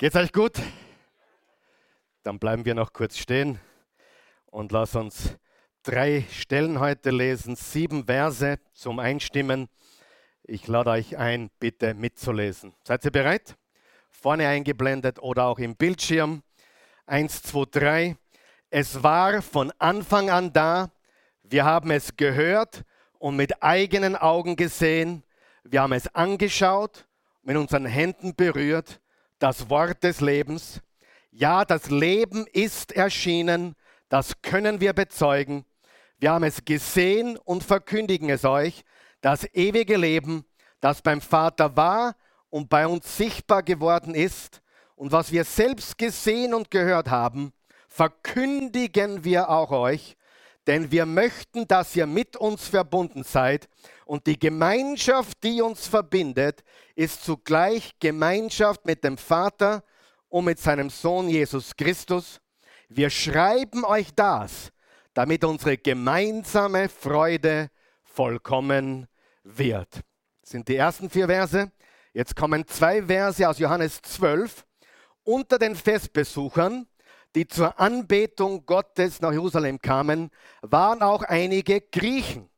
Geht's euch gut? Dann bleiben wir noch kurz stehen und lass uns drei Stellen heute lesen, sieben Verse zum Einstimmen. Ich lade euch ein, bitte mitzulesen. Seid ihr bereit? Vorne eingeblendet oder auch im Bildschirm. Eins, zwei, drei. Es war von Anfang an da. Wir haben es gehört und mit eigenen Augen gesehen. Wir haben es angeschaut, mit unseren Händen berührt das Wort des Lebens. Ja, das Leben ist erschienen, das können wir bezeugen. Wir haben es gesehen und verkündigen es euch, das ewige Leben, das beim Vater war und bei uns sichtbar geworden ist. Und was wir selbst gesehen und gehört haben, verkündigen wir auch euch, denn wir möchten, dass ihr mit uns verbunden seid. Und die Gemeinschaft, die uns verbindet, ist zugleich Gemeinschaft mit dem Vater und mit seinem Sohn Jesus Christus. Wir schreiben euch das, damit unsere gemeinsame Freude vollkommen wird. Das sind die ersten vier Verse. Jetzt kommen zwei Verse aus Johannes 12. Unter den Festbesuchern die zur Anbetung Gottes nach Jerusalem kamen, waren auch einige Griechen.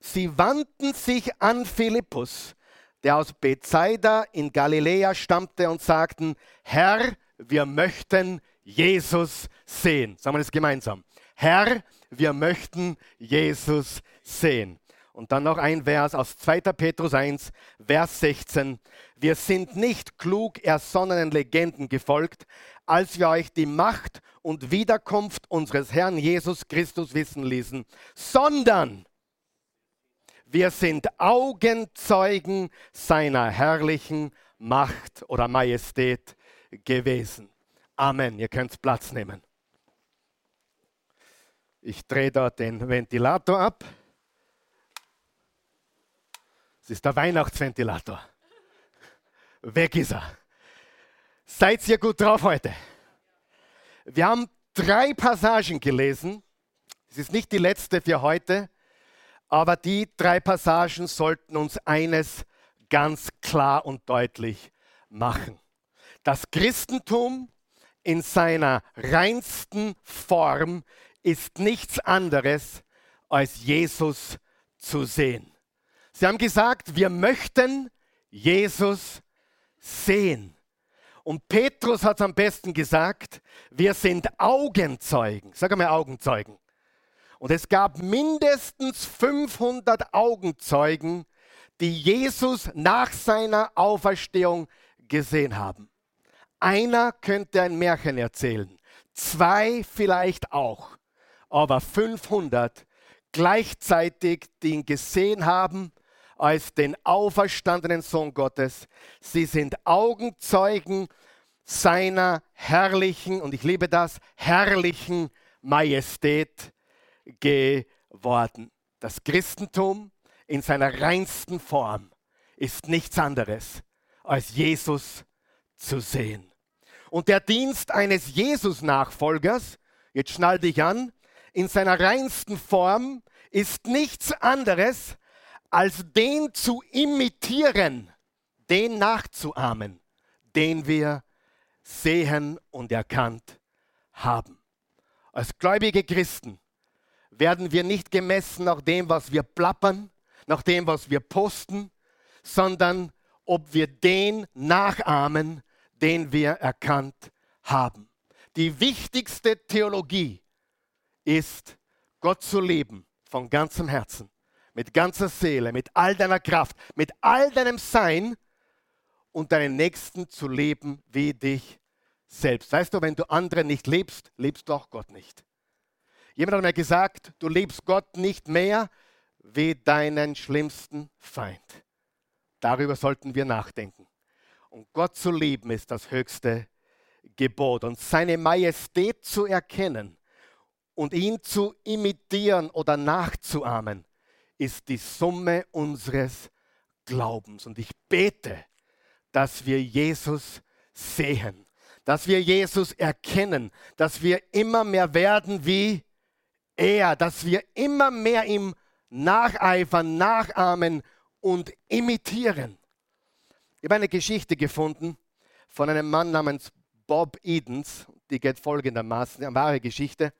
Sie wandten sich an Philippus, der aus Bethsaida in Galiläa stammte, und sagten, Herr, wir möchten Jesus sehen. Sagen wir das gemeinsam. Herr, wir möchten Jesus sehen. Und dann noch ein Vers aus 2. Petrus 1, Vers 16. Wir sind nicht klug ersonnenen Legenden gefolgt, als wir euch die Macht und Wiederkunft unseres Herrn Jesus Christus wissen ließen, sondern wir sind Augenzeugen seiner herrlichen Macht oder Majestät gewesen. Amen. Ihr könnt Platz nehmen. Ich drehe da den Ventilator ab. Es ist der Weihnachtsventilator. Weg ist er. Seid ihr gut drauf heute? Wir haben drei Passagen gelesen. Es ist nicht die letzte für heute, aber die drei Passagen sollten uns eines ganz klar und deutlich machen. Das Christentum in seiner reinsten Form ist nichts anderes als Jesus zu sehen. Sie haben gesagt, wir möchten Jesus sehen. Und Petrus hat es am besten gesagt, wir sind Augenzeugen. Sag mal Augenzeugen. Und es gab mindestens 500 Augenzeugen, die Jesus nach seiner Auferstehung gesehen haben. Einer könnte ein Märchen erzählen, zwei vielleicht auch, aber 500 gleichzeitig, die ihn gesehen haben als den auferstandenen Sohn Gottes. Sie sind Augenzeugen seiner herrlichen, und ich liebe das, herrlichen Majestät geworden. Das Christentum in seiner reinsten Form ist nichts anderes als Jesus zu sehen. Und der Dienst eines Jesus-Nachfolgers, jetzt schnall dich an, in seiner reinsten Form ist nichts anderes als den zu imitieren, den nachzuahmen, den wir sehen und erkannt haben. Als gläubige Christen werden wir nicht gemessen nach dem, was wir plappern, nach dem, was wir posten, sondern ob wir den nachahmen, den wir erkannt haben. Die wichtigste Theologie ist, Gott zu lieben von ganzem Herzen mit ganzer Seele, mit all deiner Kraft, mit all deinem Sein und deinen Nächsten zu leben wie dich selbst. Weißt du, wenn du andere nicht liebst, liebst du auch Gott nicht. Jemand hat mir gesagt, du liebst Gott nicht mehr wie deinen schlimmsten Feind. Darüber sollten wir nachdenken. Und Gott zu lieben ist das höchste Gebot. Und seine Majestät zu erkennen und ihn zu imitieren oder nachzuahmen, ist die Summe unseres Glaubens. Und ich bete, dass wir Jesus sehen, dass wir Jesus erkennen, dass wir immer mehr werden wie er, dass wir immer mehr ihm nacheifern, nachahmen und imitieren. Ich habe eine Geschichte gefunden von einem Mann namens Bob Edens, die geht folgendermaßen, eine wahre Geschichte.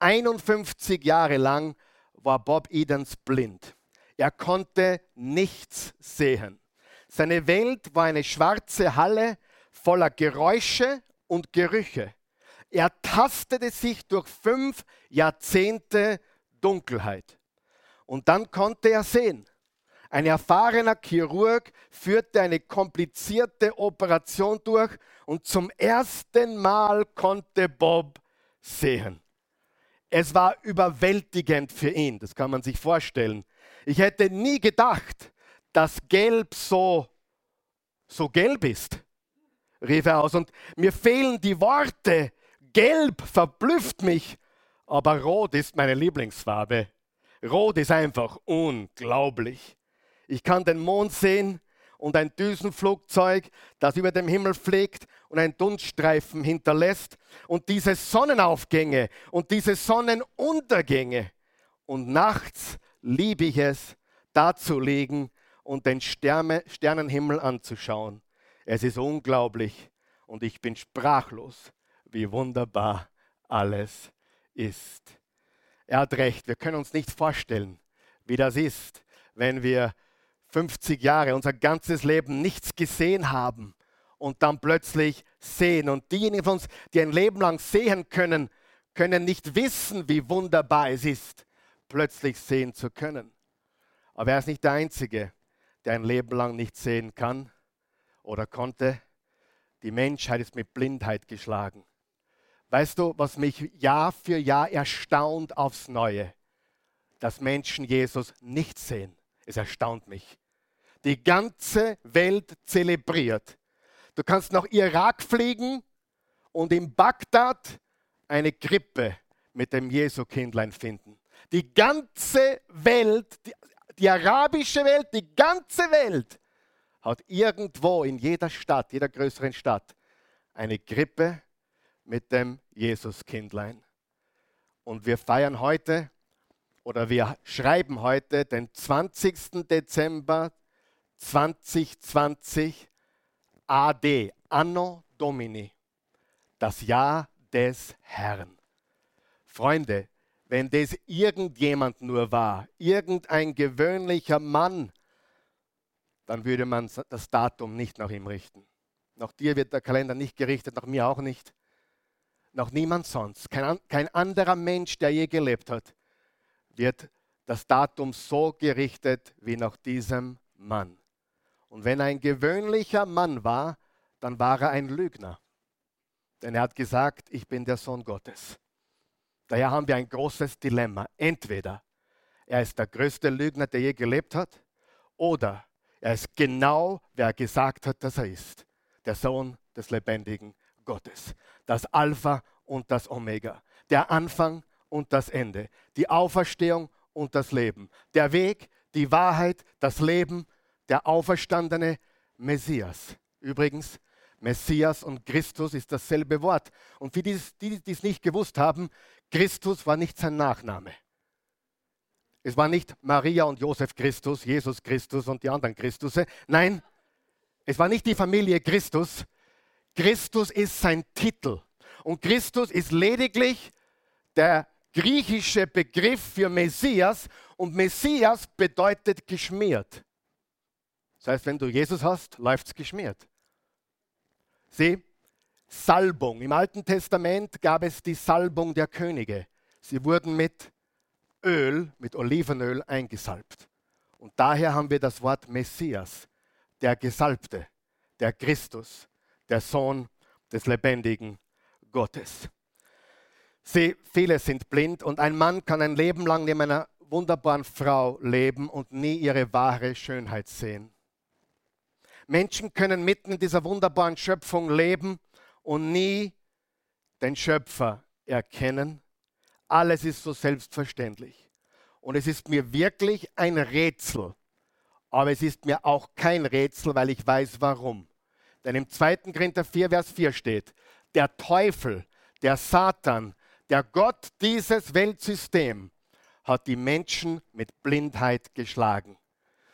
51 Jahre lang war Bob Edens blind. Er konnte nichts sehen. Seine Welt war eine schwarze Halle voller Geräusche und Gerüche. Er tastete sich durch fünf Jahrzehnte Dunkelheit. Und dann konnte er sehen. Ein erfahrener Chirurg führte eine komplizierte Operation durch und zum ersten Mal konnte Bob sehen. Es war überwältigend für ihn, das kann man sich vorstellen. Ich hätte nie gedacht, dass Gelb so, so gelb ist, rief er aus. Und mir fehlen die Worte. Gelb verblüfft mich, aber Rot ist meine Lieblingsfarbe. Rot ist einfach unglaublich. Ich kann den Mond sehen und ein Düsenflugzeug, das über dem Himmel fliegt und einen Dunststreifen hinterlässt und diese Sonnenaufgänge und diese Sonnenuntergänge. Und nachts liebe ich es, da zu liegen und den Sterne, Sternenhimmel anzuschauen. Es ist unglaublich und ich bin sprachlos, wie wunderbar alles ist. Er hat recht, wir können uns nicht vorstellen, wie das ist, wenn wir 50 Jahre, unser ganzes Leben nichts gesehen haben und dann plötzlich sehen. Und diejenigen von uns, die ein Leben lang sehen können, können nicht wissen, wie wunderbar es ist, plötzlich sehen zu können. Aber er ist nicht der Einzige, der ein Leben lang nicht sehen kann oder konnte. Die Menschheit ist mit Blindheit geschlagen. Weißt du, was mich Jahr für Jahr erstaunt aufs Neue? Dass Menschen Jesus nicht sehen. Es erstaunt mich. Die ganze Welt zelebriert. Du kannst nach Irak fliegen und in Bagdad eine Krippe mit dem Jesu-Kindlein finden. Die ganze Welt, die, die arabische Welt, die ganze Welt hat irgendwo in jeder Stadt, jeder größeren Stadt, eine Krippe mit dem Jesuskindlein. Und wir feiern heute oder wir schreiben heute den 20. Dezember 2020 AD, Anno Domini, das Jahr des Herrn. Freunde, wenn das irgendjemand nur war, irgendein gewöhnlicher Mann, dann würde man das Datum nicht nach ihm richten. Nach dir wird der Kalender nicht gerichtet, nach mir auch nicht. Nach niemand sonst. Kein, kein anderer Mensch, der je gelebt hat, wird das Datum so gerichtet wie nach diesem Mann. Und wenn er ein gewöhnlicher Mann war, dann war er ein Lügner. Denn er hat gesagt, ich bin der Sohn Gottes. Daher haben wir ein großes Dilemma. Entweder er ist der größte Lügner, der je gelebt hat, oder er ist genau, wer er gesagt hat, dass er ist. Der Sohn des lebendigen Gottes. Das Alpha und das Omega. Der Anfang und das Ende. Die Auferstehung und das Leben. Der Weg, die Wahrheit, das Leben, der auferstandene Messias. Übrigens, Messias und Christus ist dasselbe Wort. Und für die, die es nicht gewusst haben, Christus war nicht sein Nachname. Es war nicht Maria und Josef Christus, Jesus Christus und die anderen Christusse. Nein, es war nicht die Familie Christus. Christus ist sein Titel. Und Christus ist lediglich der griechische Begriff für Messias. Und Messias bedeutet geschmiert. Das heißt, wenn du Jesus hast, läuft es geschmiert. Sieh, Salbung. Im Alten Testament gab es die Salbung der Könige. Sie wurden mit Öl, mit Olivenöl eingesalbt. Und daher haben wir das Wort Messias, der Gesalbte, der Christus, der Sohn des lebendigen Gottes. Sie, viele sind blind und ein Mann kann ein Leben lang neben einer wunderbaren Frau leben und nie ihre wahre Schönheit sehen. Menschen können mitten in dieser wunderbaren Schöpfung leben und nie den Schöpfer erkennen. Alles ist so selbstverständlich. Und es ist mir wirklich ein Rätsel. Aber es ist mir auch kein Rätsel, weil ich weiß warum. Denn im 2. Korinther 4, Vers 4 steht, der Teufel, der Satan, der Gott dieses Weltsystem hat die Menschen mit Blindheit geschlagen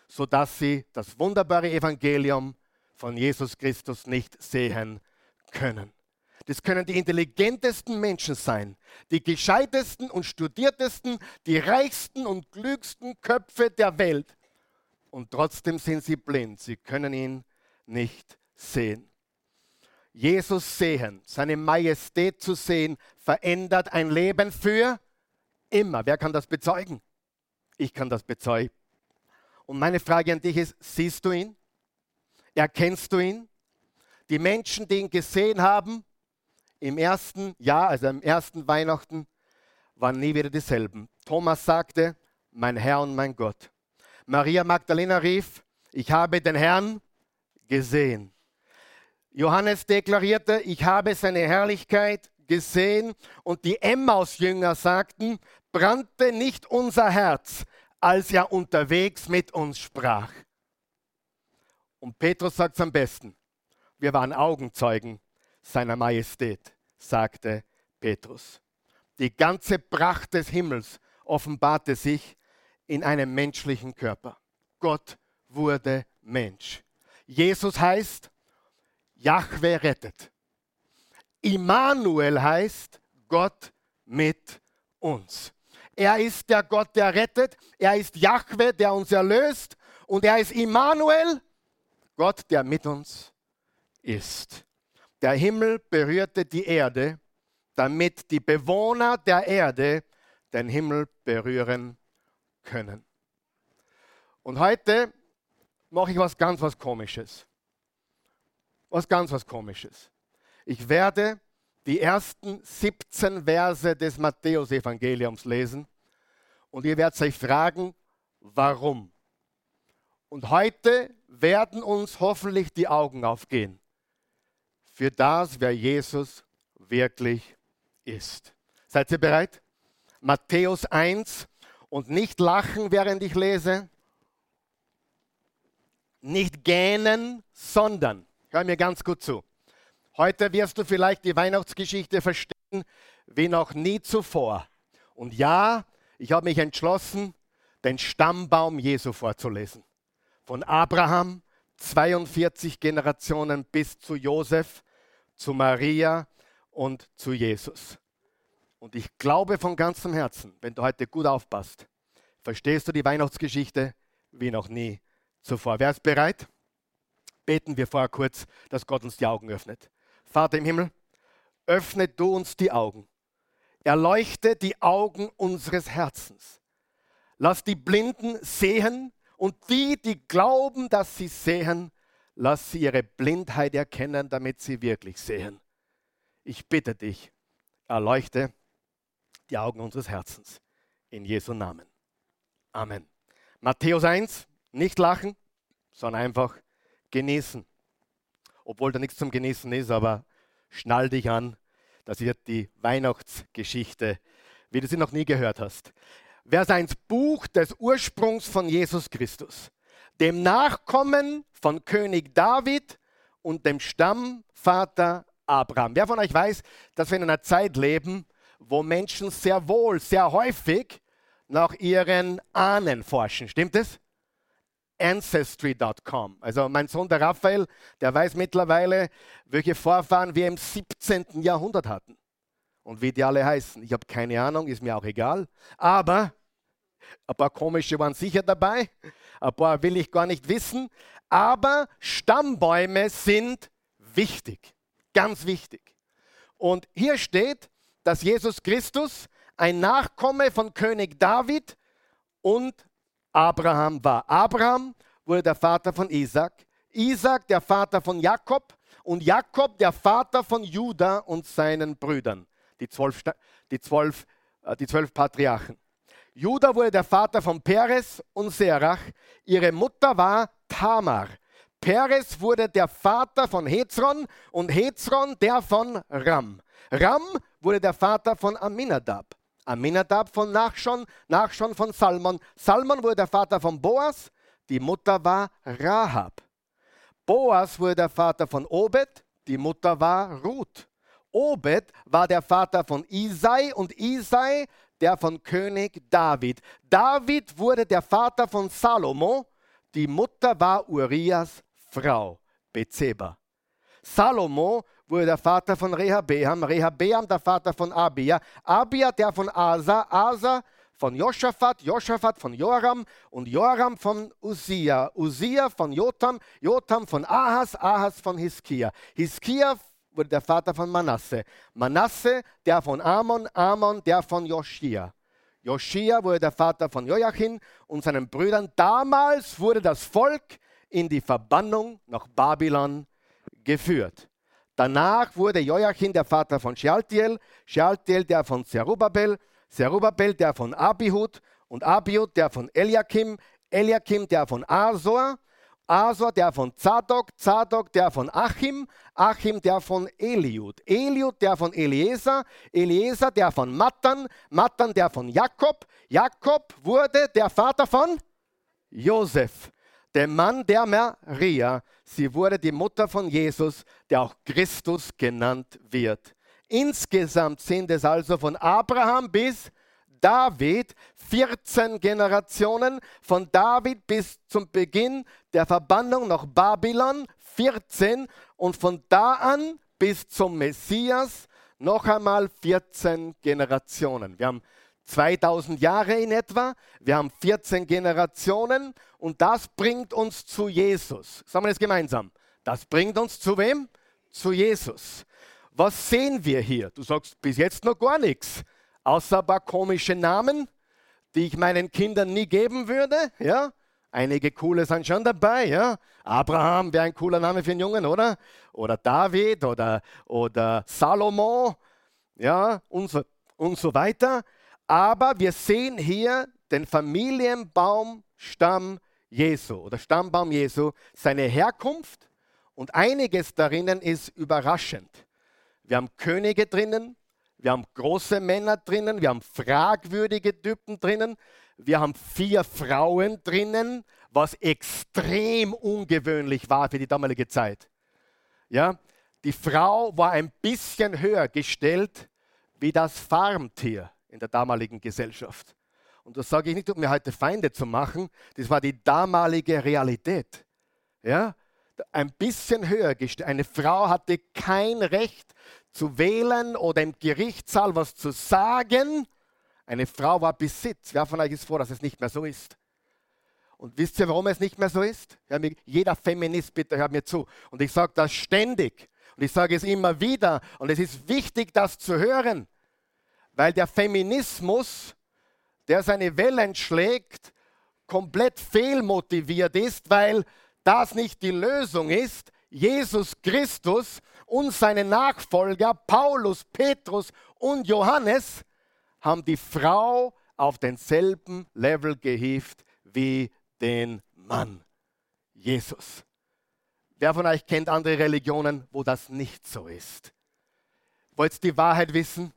sodass sie das wunderbare Evangelium von Jesus Christus nicht sehen können. Das können die intelligentesten Menschen sein, die gescheitesten und studiertesten, die reichsten und klügsten Köpfe der Welt. Und trotzdem sind sie blind. Sie können ihn nicht sehen. Jesus sehen, seine Majestät zu sehen, verändert ein Leben für immer. Wer kann das bezeugen? Ich kann das bezeugen. Und meine Frage an dich ist, siehst du ihn? Erkennst du ihn? Die Menschen, die ihn gesehen haben, im ersten Jahr, also im ersten Weihnachten, waren nie wieder dieselben. Thomas sagte, mein Herr und mein Gott. Maria Magdalena rief, ich habe den Herrn gesehen. Johannes deklarierte, ich habe seine Herrlichkeit gesehen. Und die Emmaus-Jünger sagten, brannte nicht unser Herz, als er unterwegs mit uns sprach. Und Petrus sagt es am besten, wir waren Augenzeugen seiner Majestät, sagte Petrus. Die ganze Pracht des Himmels offenbarte sich in einem menschlichen Körper. Gott wurde Mensch. Jesus heißt, Jahwe rettet. Immanuel heißt Gott mit uns. Er ist der Gott, der rettet. Er ist Jahwe, der uns erlöst. Und er ist Immanuel, Gott, der mit uns ist. Der Himmel berührte die Erde, damit die Bewohner der Erde den Himmel berühren können. Und heute mache ich was ganz was Komisches. Was ganz was Komisches. Ich werde die ersten 17 Verse des Matthäusevangeliums lesen und ihr werdet euch fragen, warum. Und heute werden uns hoffentlich die Augen aufgehen für das, wer Jesus wirklich ist. Seid ihr bereit? Matthäus 1 und nicht lachen, während ich lese, nicht gähnen, sondern, hör mir ganz gut zu, heute wirst du vielleicht die Weihnachtsgeschichte verstehen wie noch nie zuvor. Und ja, ich habe mich entschlossen, den Stammbaum Jesu vorzulesen. Von Abraham, 42 Generationen bis zu Josef, zu Maria und zu Jesus. Und ich glaube von ganzem Herzen, wenn du heute gut aufpasst, verstehst du die Weihnachtsgeschichte wie noch nie zuvor. Wer ist bereit? Beten wir vorher kurz, dass Gott uns die Augen öffnet. Vater im Himmel, öffne du uns die Augen. Erleuchte die Augen unseres Herzens. Lass die Blinden sehen und die, die glauben, dass sie sehen, Lass sie ihre Blindheit erkennen, damit sie wirklich sehen. Ich bitte dich, erleuchte die Augen unseres Herzens. In Jesu Namen. Amen. Matthäus 1, nicht lachen, sondern einfach genießen. Obwohl da nichts zum Genießen ist, aber schnall dich an. Das wird die Weihnachtsgeschichte, wie du sie noch nie gehört hast. Wer sein Buch des Ursprungs von Jesus Christus dem Nachkommen von König David und dem Stammvater Abraham. Wer von euch weiß, dass wir in einer Zeit leben, wo Menschen sehr wohl, sehr häufig nach ihren Ahnen forschen? Stimmt es? Ancestry.com. Also mein Sohn der Raphael, der weiß mittlerweile, welche Vorfahren wir im 17. Jahrhundert hatten. Und wie die alle heißen. Ich habe keine Ahnung, ist mir auch egal. Aber ein paar komische waren sicher dabei. Ein paar will ich gar nicht wissen. Aber Stammbäume sind wichtig, ganz wichtig. Und hier steht, dass Jesus Christus ein Nachkomme von König David und Abraham war. Abraham wurde der Vater von Isaac, Isaac der Vater von Jakob und Jakob der Vater von Judah und seinen Brüdern, die zwölf, die zwölf, äh, die zwölf Patriarchen. Judah wurde der Vater von Peres und Serach. Ihre Mutter war Tamar. Peres wurde der Vater von Hezron und Hezron der von Ram. Ram wurde der Vater von Aminadab. Aminadab von Nachschon, Nachschon von Salmon. Salmon wurde der Vater von Boas. Die Mutter war Rahab. Boas wurde der Vater von Obed. Die Mutter war Ruth. Obed war der Vater von Isai und Isai der von König David. David wurde der Vater von Salomo, die Mutter war Urias Frau, Bezeba. Salomo wurde der Vater von Rehabeam, Rehabeam der Vater von Abia, Abia der von Asa, Asa von Josaphat, Josaphat von Joram und Joram von Usia, Usia von Jotam, Jotam von Ahas, Ahas von Hiskia. Hiskia wurde der Vater von Manasse, Manasse der von Amon, Amon der von Joschia. Joschia wurde der Vater von Joachim und seinen Brüdern. Damals wurde das Volk in die Verbannung nach Babylon geführt. Danach wurde Joachim der Vater von Shealtiel, Shealtiel der von Zerubabel, Zerubabel der von Abihud und Abihud der von Eliakim, Eliakim der von Asor, Asor der von Zadok, Zadok der von Achim, Achim der von Eliud, Eliud der von Eliezer, Eliezer der von Matan, Matan der von Jakob, Jakob wurde der Vater von Josef, der Mann der Maria. Sie wurde die Mutter von Jesus, der auch Christus genannt wird. Insgesamt sind es also von Abraham bis David 14 Generationen, von David bis zum Beginn der Verbannung nach Babylon 14 und von da an bis zum Messias noch einmal 14 Generationen. Wir haben 2000 Jahre in etwa, wir haben 14 Generationen und das bringt uns zu Jesus. Sagen wir das gemeinsam. Das bringt uns zu wem? Zu Jesus. Was sehen wir hier? Du sagst bis jetzt noch gar nichts, außer ein paar komische Namen, die ich meinen Kindern nie geben würde. Ja? Einige coole sind schon dabei. Ja? Abraham wäre ein cooler Name für einen Jungen, oder? Oder David oder, oder Salomo ja? und, so, und so weiter. Aber wir sehen hier den Familienbaumstamm Jesu oder Stammbaum Jesu, seine Herkunft und einiges darinnen ist überraschend. Wir haben Könige drinnen, wir haben große Männer drinnen, wir haben fragwürdige Typen drinnen, wir haben vier Frauen drinnen, was extrem ungewöhnlich war für die damalige Zeit. Ja, die Frau war ein bisschen höher gestellt wie das Farmtier in der damaligen Gesellschaft. Und das sage ich nicht, um mir heute Feinde zu machen, das war die damalige Realität. Ja, ein bisschen höher gestellt. Eine Frau hatte kein Recht zu wählen oder im Gerichtssaal was zu sagen. Eine Frau war Besitz. Wer von euch ist froh, dass es nicht mehr so ist? Und wisst ihr, warum es nicht mehr so ist? Jeder Feminist, bitte hört mir zu. Und ich sage das ständig. Und ich sage es immer wieder. Und es ist wichtig, das zu hören. Weil der Feminismus, der seine Wellen schlägt, komplett fehlmotiviert ist, weil das nicht die Lösung ist. Jesus Christus und seine Nachfolger Paulus, Petrus und Johannes haben die Frau auf denselben Level gehievt wie den Mann. Jesus. Wer von euch kennt andere Religionen, wo das nicht so ist? Wollt ihr die Wahrheit wissen?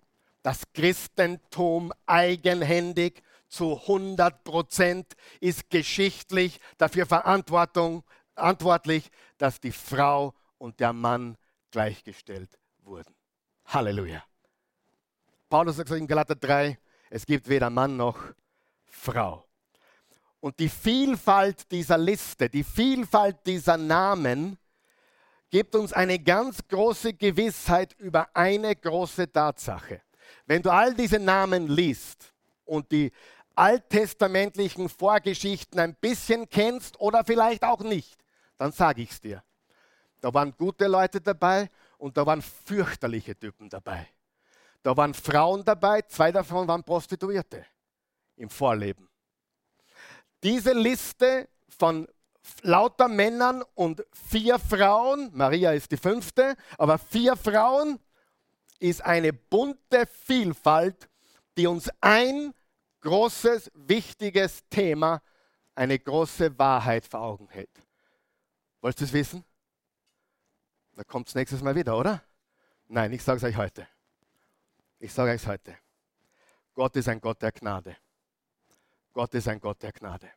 Das Christentum eigenhändig zu 100 Prozent ist geschichtlich dafür verantwortlich, dass die Frau und der Mann gleichgestellt wurden. Halleluja. Paulus sagt in Galater 3, es gibt weder Mann noch Frau. Und die Vielfalt dieser Liste, die Vielfalt dieser Namen gibt uns eine ganz große Gewissheit über eine große Tatsache. Wenn du all diese Namen liest und die alttestamentlichen Vorgeschichten ein bisschen kennst oder vielleicht auch nicht, dann sage ich es dir. Da waren gute Leute dabei und da waren fürchterliche Typen dabei. Da waren Frauen dabei, zwei davon waren Prostituierte im Vorleben. Diese Liste von lauter Männern und vier Frauen, Maria ist die fünfte, aber vier Frauen ist eine bunte Vielfalt, die uns ein großes, wichtiges Thema, eine große Wahrheit vor Augen hält. Wolltest du es wissen? Da kommt es nächstes Mal wieder, oder? Nein, ich sage es euch heute. Ich sage euch heute. Gott ist ein Gott der Gnade. Gott ist ein Gott der Gnade.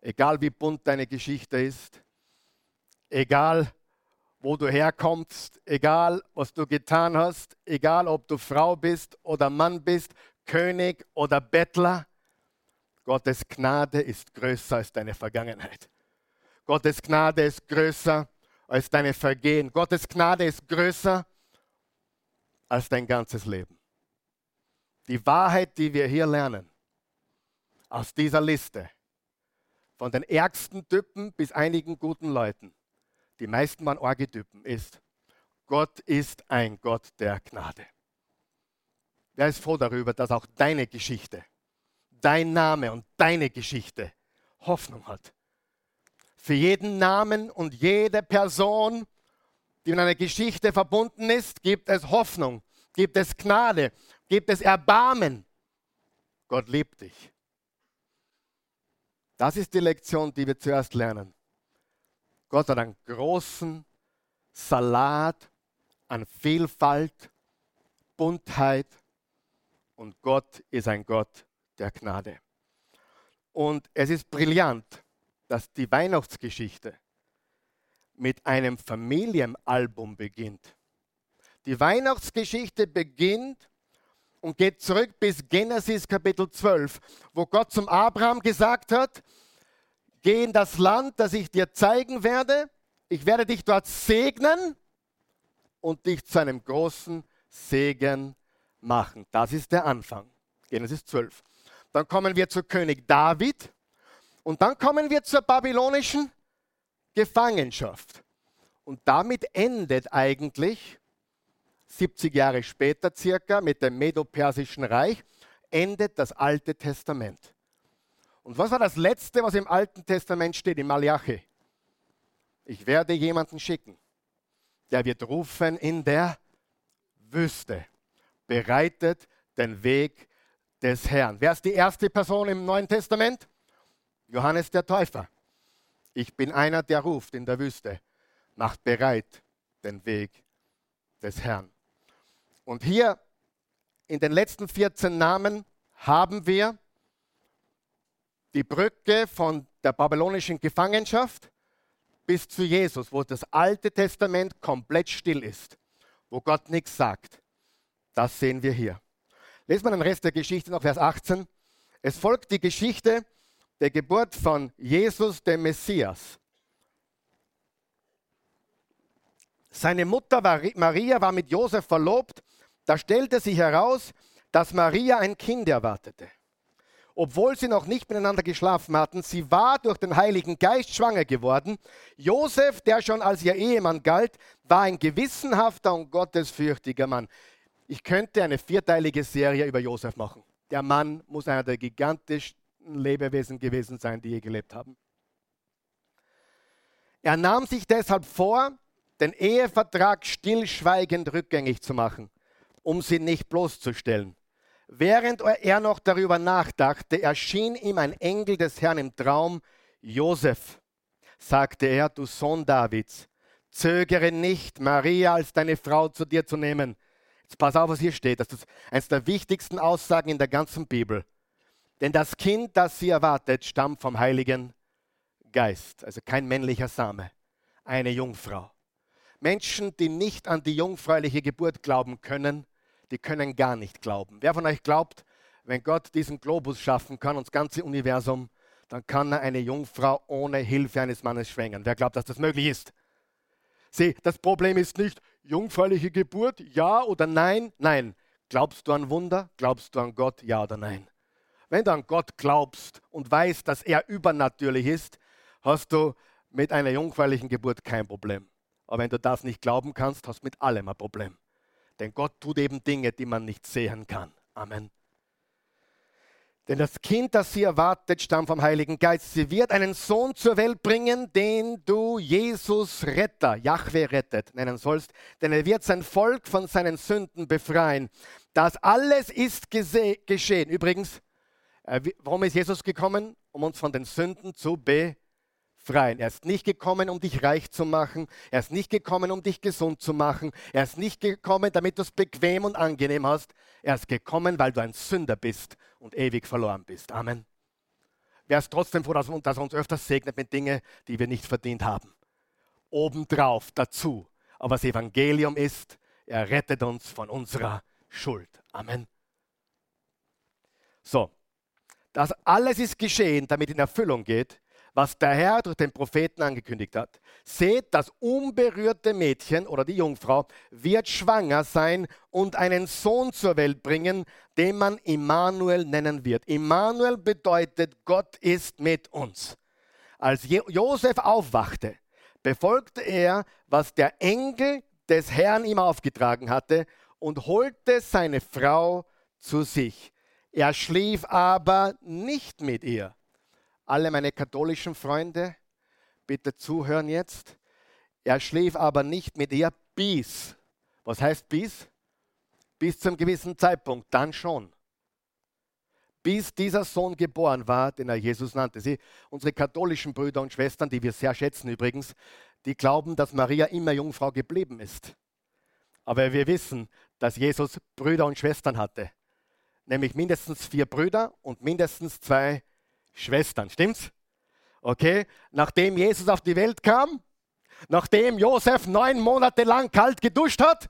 Egal wie bunt deine Geschichte ist, egal wo du herkommst, egal was du getan hast, egal ob du Frau bist oder Mann bist, König oder Bettler, Gottes Gnade ist größer als deine Vergangenheit. Gottes Gnade ist größer als deine Vergehen. Gottes Gnade ist größer als dein ganzes Leben. Die Wahrheit, die wir hier lernen, aus dieser Liste, von den ärgsten Typen bis einigen guten Leuten, die meisten waren Orgetypen, ist, Gott ist ein Gott der Gnade. Wer ist froh darüber, dass auch deine Geschichte, dein Name und deine Geschichte Hoffnung hat? Für jeden Namen und jede Person, die mit einer Geschichte verbunden ist, gibt es Hoffnung, gibt es Gnade, gibt es Erbarmen. Gott liebt dich. Das ist die Lektion, die wir zuerst lernen. Gott hat einen großen Salat an Vielfalt, Buntheit und Gott ist ein Gott der Gnade. Und es ist brillant, dass die Weihnachtsgeschichte mit einem Familienalbum beginnt. Die Weihnachtsgeschichte beginnt und geht zurück bis Genesis Kapitel 12, wo Gott zum Abraham gesagt hat, geh in das Land, das ich dir zeigen werde, ich werde dich dort segnen und dich zu einem großen Segen machen. Das ist der Anfang. Genesis 12. Dann kommen wir zu König David und dann kommen wir zur babylonischen Gefangenschaft. Und damit endet eigentlich 70 Jahre später circa mit dem Medo-Persischen Reich endet das Alte Testament. Und was war das Letzte, was im Alten Testament steht, in Malachi? Ich werde jemanden schicken, der wird rufen in der Wüste, bereitet den Weg des Herrn. Wer ist die erste Person im Neuen Testament? Johannes der Täufer. Ich bin einer, der ruft in der Wüste, macht bereit den Weg des Herrn. Und hier in den letzten 14 Namen haben wir die Brücke von der babylonischen Gefangenschaft bis zu Jesus, wo das Alte Testament komplett still ist, wo Gott nichts sagt. Das sehen wir hier. Lesen wir den Rest der Geschichte noch, Vers 18. Es folgt die Geschichte der Geburt von Jesus, dem Messias. Seine Mutter Maria war mit Josef verlobt. Da stellte sich heraus, dass Maria ein Kind erwartete. Obwohl sie noch nicht miteinander geschlafen hatten, sie war durch den Heiligen Geist schwanger geworden. Josef, der schon als ihr Ehemann galt, war ein gewissenhafter und gottesfürchtiger Mann. Ich könnte eine vierteilige Serie über Josef machen. Der Mann muss einer der gigantischsten Lebewesen gewesen sein, die je gelebt haben. Er nahm sich deshalb vor, den Ehevertrag stillschweigend rückgängig zu machen, um sie nicht bloßzustellen. Während er noch darüber nachdachte, erschien ihm ein Engel des Herrn im Traum. Josef, sagte er, du Sohn Davids, zögere nicht, Maria als deine Frau zu dir zu nehmen. Jetzt pass auf, was hier steht. Das ist eines der wichtigsten Aussagen in der ganzen Bibel. Denn das Kind, das sie erwartet, stammt vom Heiligen Geist, also kein männlicher Same, eine Jungfrau. Menschen, die nicht an die jungfräuliche Geburt glauben können, die können gar nicht glauben. Wer von euch glaubt, wenn Gott diesen Globus schaffen kann und das ganze Universum, dann kann er eine Jungfrau ohne Hilfe eines Mannes schwängern. Wer glaubt, dass das möglich ist? Sieh, das Problem ist nicht jungfräuliche Geburt, ja oder nein. Nein. Glaubst du an Wunder? Glaubst du an Gott? Ja oder nein? Wenn du an Gott glaubst und weißt, dass er übernatürlich ist, hast du mit einer jungfräulichen Geburt kein Problem. Aber wenn du das nicht glauben kannst, hast du mit allem ein Problem. Denn Gott tut eben Dinge, die man nicht sehen kann. Amen. Denn das Kind, das sie erwartet, stammt vom Heiligen Geist. Sie wird einen Sohn zur Welt bringen, den du Jesus Retter, Jahwe rettet, nennen sollst. Denn er wird sein Volk von seinen Sünden befreien. Das alles ist geschehen. Übrigens, äh, warum ist Jesus gekommen? Um uns von den Sünden zu befreien. Er ist nicht gekommen, um dich reich zu machen. Er ist nicht gekommen, um dich gesund zu machen. Er ist nicht gekommen, damit du es bequem und angenehm hast. Er ist gekommen, weil du ein Sünder bist und ewig verloren bist. Amen. Wer ist trotzdem froh, dass er uns öfters segnet mit Dingen, die wir nicht verdient haben? Obendrauf, dazu. Aber das Evangelium ist, er rettet uns von unserer Schuld. Amen. So, das alles ist geschehen, damit in Erfüllung geht, was der Herr durch den Propheten angekündigt hat. Seht, das unberührte Mädchen oder die Jungfrau wird schwanger sein und einen Sohn zur Welt bringen, den man Immanuel nennen wird. Immanuel bedeutet, Gott ist mit uns. Als Josef aufwachte, befolgte er, was der Engel des Herrn ihm aufgetragen hatte und holte seine Frau zu sich. Er schlief aber nicht mit ihr alle meine katholischen Freunde, bitte zuhören jetzt. Er schlief aber nicht mit ihr bis. Was heißt bis? Bis zum gewissen Zeitpunkt, dann schon. Bis dieser Sohn geboren war, den er Jesus nannte. Sie, unsere katholischen Brüder und Schwestern, die wir sehr schätzen übrigens, die glauben, dass Maria immer Jungfrau geblieben ist. Aber wir wissen, dass Jesus Brüder und Schwestern hatte. Nämlich mindestens vier Brüder und mindestens zwei Schwestern, stimmt's? Okay, nachdem Jesus auf die Welt kam, nachdem Josef neun Monate lang kalt geduscht hat,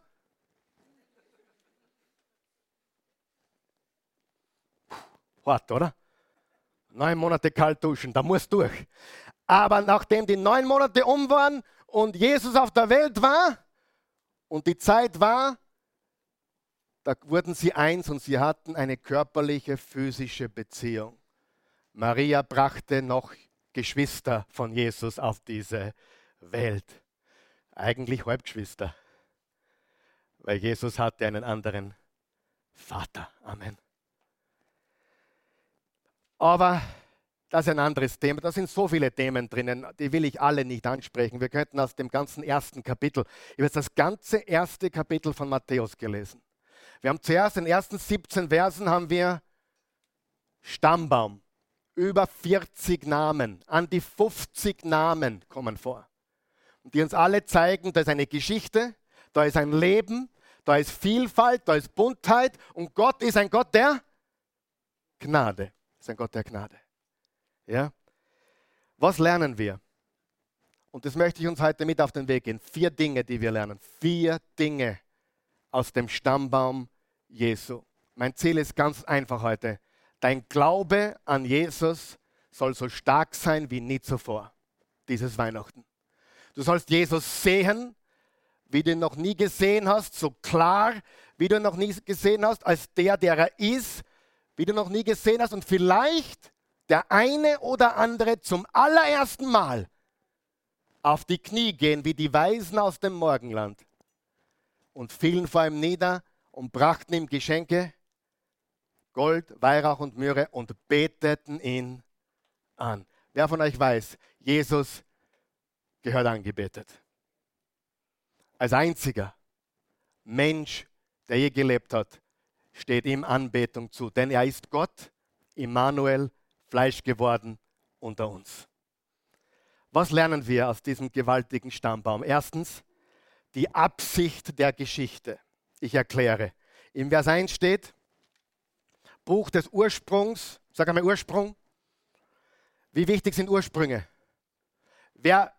hart, oder? Neun Monate kalt duschen, da muss durch. Aber nachdem die neun Monate um waren und Jesus auf der Welt war und die Zeit war, da wurden sie eins und sie hatten eine körperliche, physische Beziehung. Maria brachte noch Geschwister von Jesus auf diese Welt. Eigentlich Halbgeschwister, weil Jesus hatte einen anderen Vater. Amen. Aber das ist ein anderes Thema. Da sind so viele Themen drinnen, die will ich alle nicht ansprechen. Wir könnten aus dem ganzen ersten Kapitel, ich habe jetzt das ganze erste Kapitel von Matthäus gelesen. Wir haben zuerst in den ersten 17 Versen haben wir Stammbaum über 40 Namen, an die 50 Namen kommen vor. Und die uns alle zeigen, da ist eine Geschichte, da ist ein Leben, da ist Vielfalt, da ist Buntheit und Gott ist ein Gott der Gnade. Ist ein Gott der Gnade. Ja? Was lernen wir? Und das möchte ich uns heute mit auf den Weg gehen. Vier Dinge, die wir lernen. Vier Dinge aus dem Stammbaum Jesu. Mein Ziel ist ganz einfach heute. Dein Glaube an Jesus soll so stark sein wie nie zuvor, dieses Weihnachten. Du sollst Jesus sehen, wie du ihn noch nie gesehen hast, so klar, wie du ihn noch nie gesehen hast, als der, der er ist, wie du noch nie gesehen hast und vielleicht der eine oder andere zum allerersten Mal auf die Knie gehen, wie die Weisen aus dem Morgenland und fielen vor ihm nieder und brachten ihm Geschenke Gold, Weihrauch und Myrrhe und beteten ihn an. Wer von euch weiß, Jesus gehört angebetet. Als einziger Mensch, der je gelebt hat, steht ihm Anbetung zu, denn er ist Gott, Immanuel, Fleisch geworden unter uns. Was lernen wir aus diesem gewaltigen Stammbaum? Erstens, die Absicht der Geschichte. Ich erkläre. Im Vers 1 steht, Buch des Ursprungs. Sag einmal Ursprung. Wie wichtig sind Ursprünge? Wer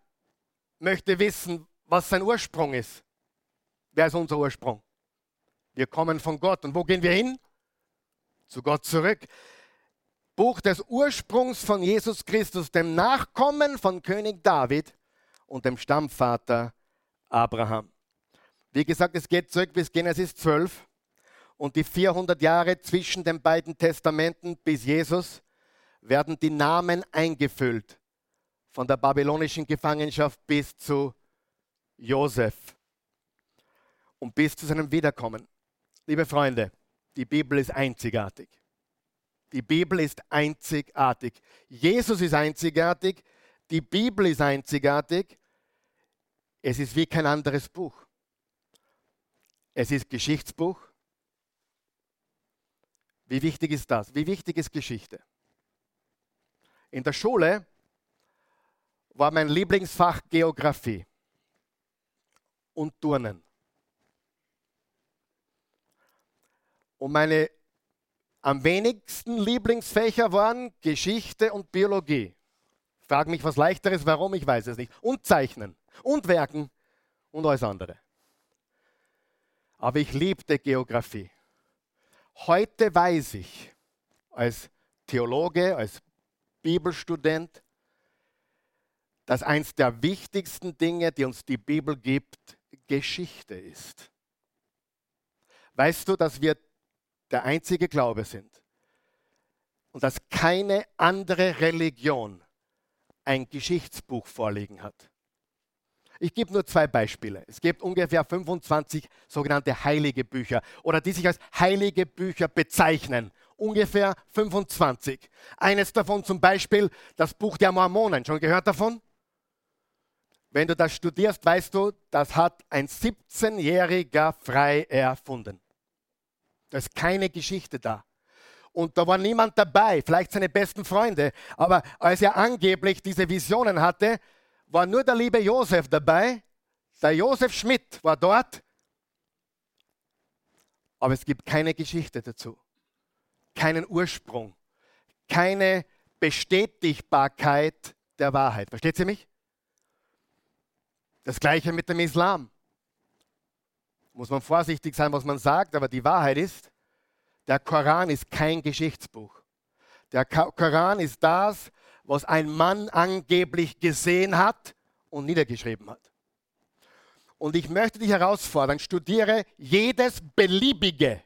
möchte wissen, was sein Ursprung ist? Wer ist unser Ursprung? Wir kommen von Gott. Und wo gehen wir hin? Zu Gott zurück. Buch des Ursprungs von Jesus Christus, dem Nachkommen von König David und dem Stammvater Abraham. Wie gesagt, es geht zurück bis Genesis 12 und die 400 Jahre zwischen den beiden Testamenten bis Jesus werden die Namen eingefüllt. Von der babylonischen Gefangenschaft bis zu Josef und bis zu seinem Wiederkommen. Liebe Freunde, die Bibel ist einzigartig. Die Bibel ist einzigartig. Jesus ist einzigartig. Die Bibel ist einzigartig. Es ist wie kein anderes Buch. Es ist Geschichtsbuch. Wie wichtig ist das? Wie wichtig ist Geschichte? In der Schule war mein Lieblingsfach Geografie und Turnen. Und meine am wenigsten Lieblingsfächer waren Geschichte und Biologie. Frag mich was leichteres, warum, ich weiß es nicht. Und Zeichnen und Werken und alles andere. Aber ich liebte Geografie. Heute weiß ich als Theologe, als Bibelstudent, dass eins der wichtigsten Dinge, die uns die Bibel gibt, Geschichte ist. Weißt du, dass wir der einzige Glaube sind und dass keine andere Religion ein Geschichtsbuch vorliegen hat? Ich gebe nur zwei Beispiele. Es gibt ungefähr 25 sogenannte heilige Bücher oder die sich als heilige Bücher bezeichnen. Ungefähr 25. Eines davon zum Beispiel das Buch der Mormonen. Schon gehört davon? Wenn du das studierst, weißt du, das hat ein 17-Jähriger frei erfunden. Da ist keine Geschichte da. Und da war niemand dabei, vielleicht seine besten Freunde. Aber als er angeblich diese Visionen hatte, war nur der liebe Josef dabei. Der Josef Schmidt war dort. Aber es gibt keine Geschichte dazu, keinen Ursprung, keine Bestätigbarkeit der Wahrheit. Versteht ihr mich? Das gleiche mit dem Islam. Muss man vorsichtig sein, was man sagt, aber die Wahrheit ist, der Koran ist kein Geschichtsbuch. Der Koran ist das, was ein Mann angeblich gesehen hat und niedergeschrieben hat. Und ich möchte dich herausfordern, studiere jedes beliebige,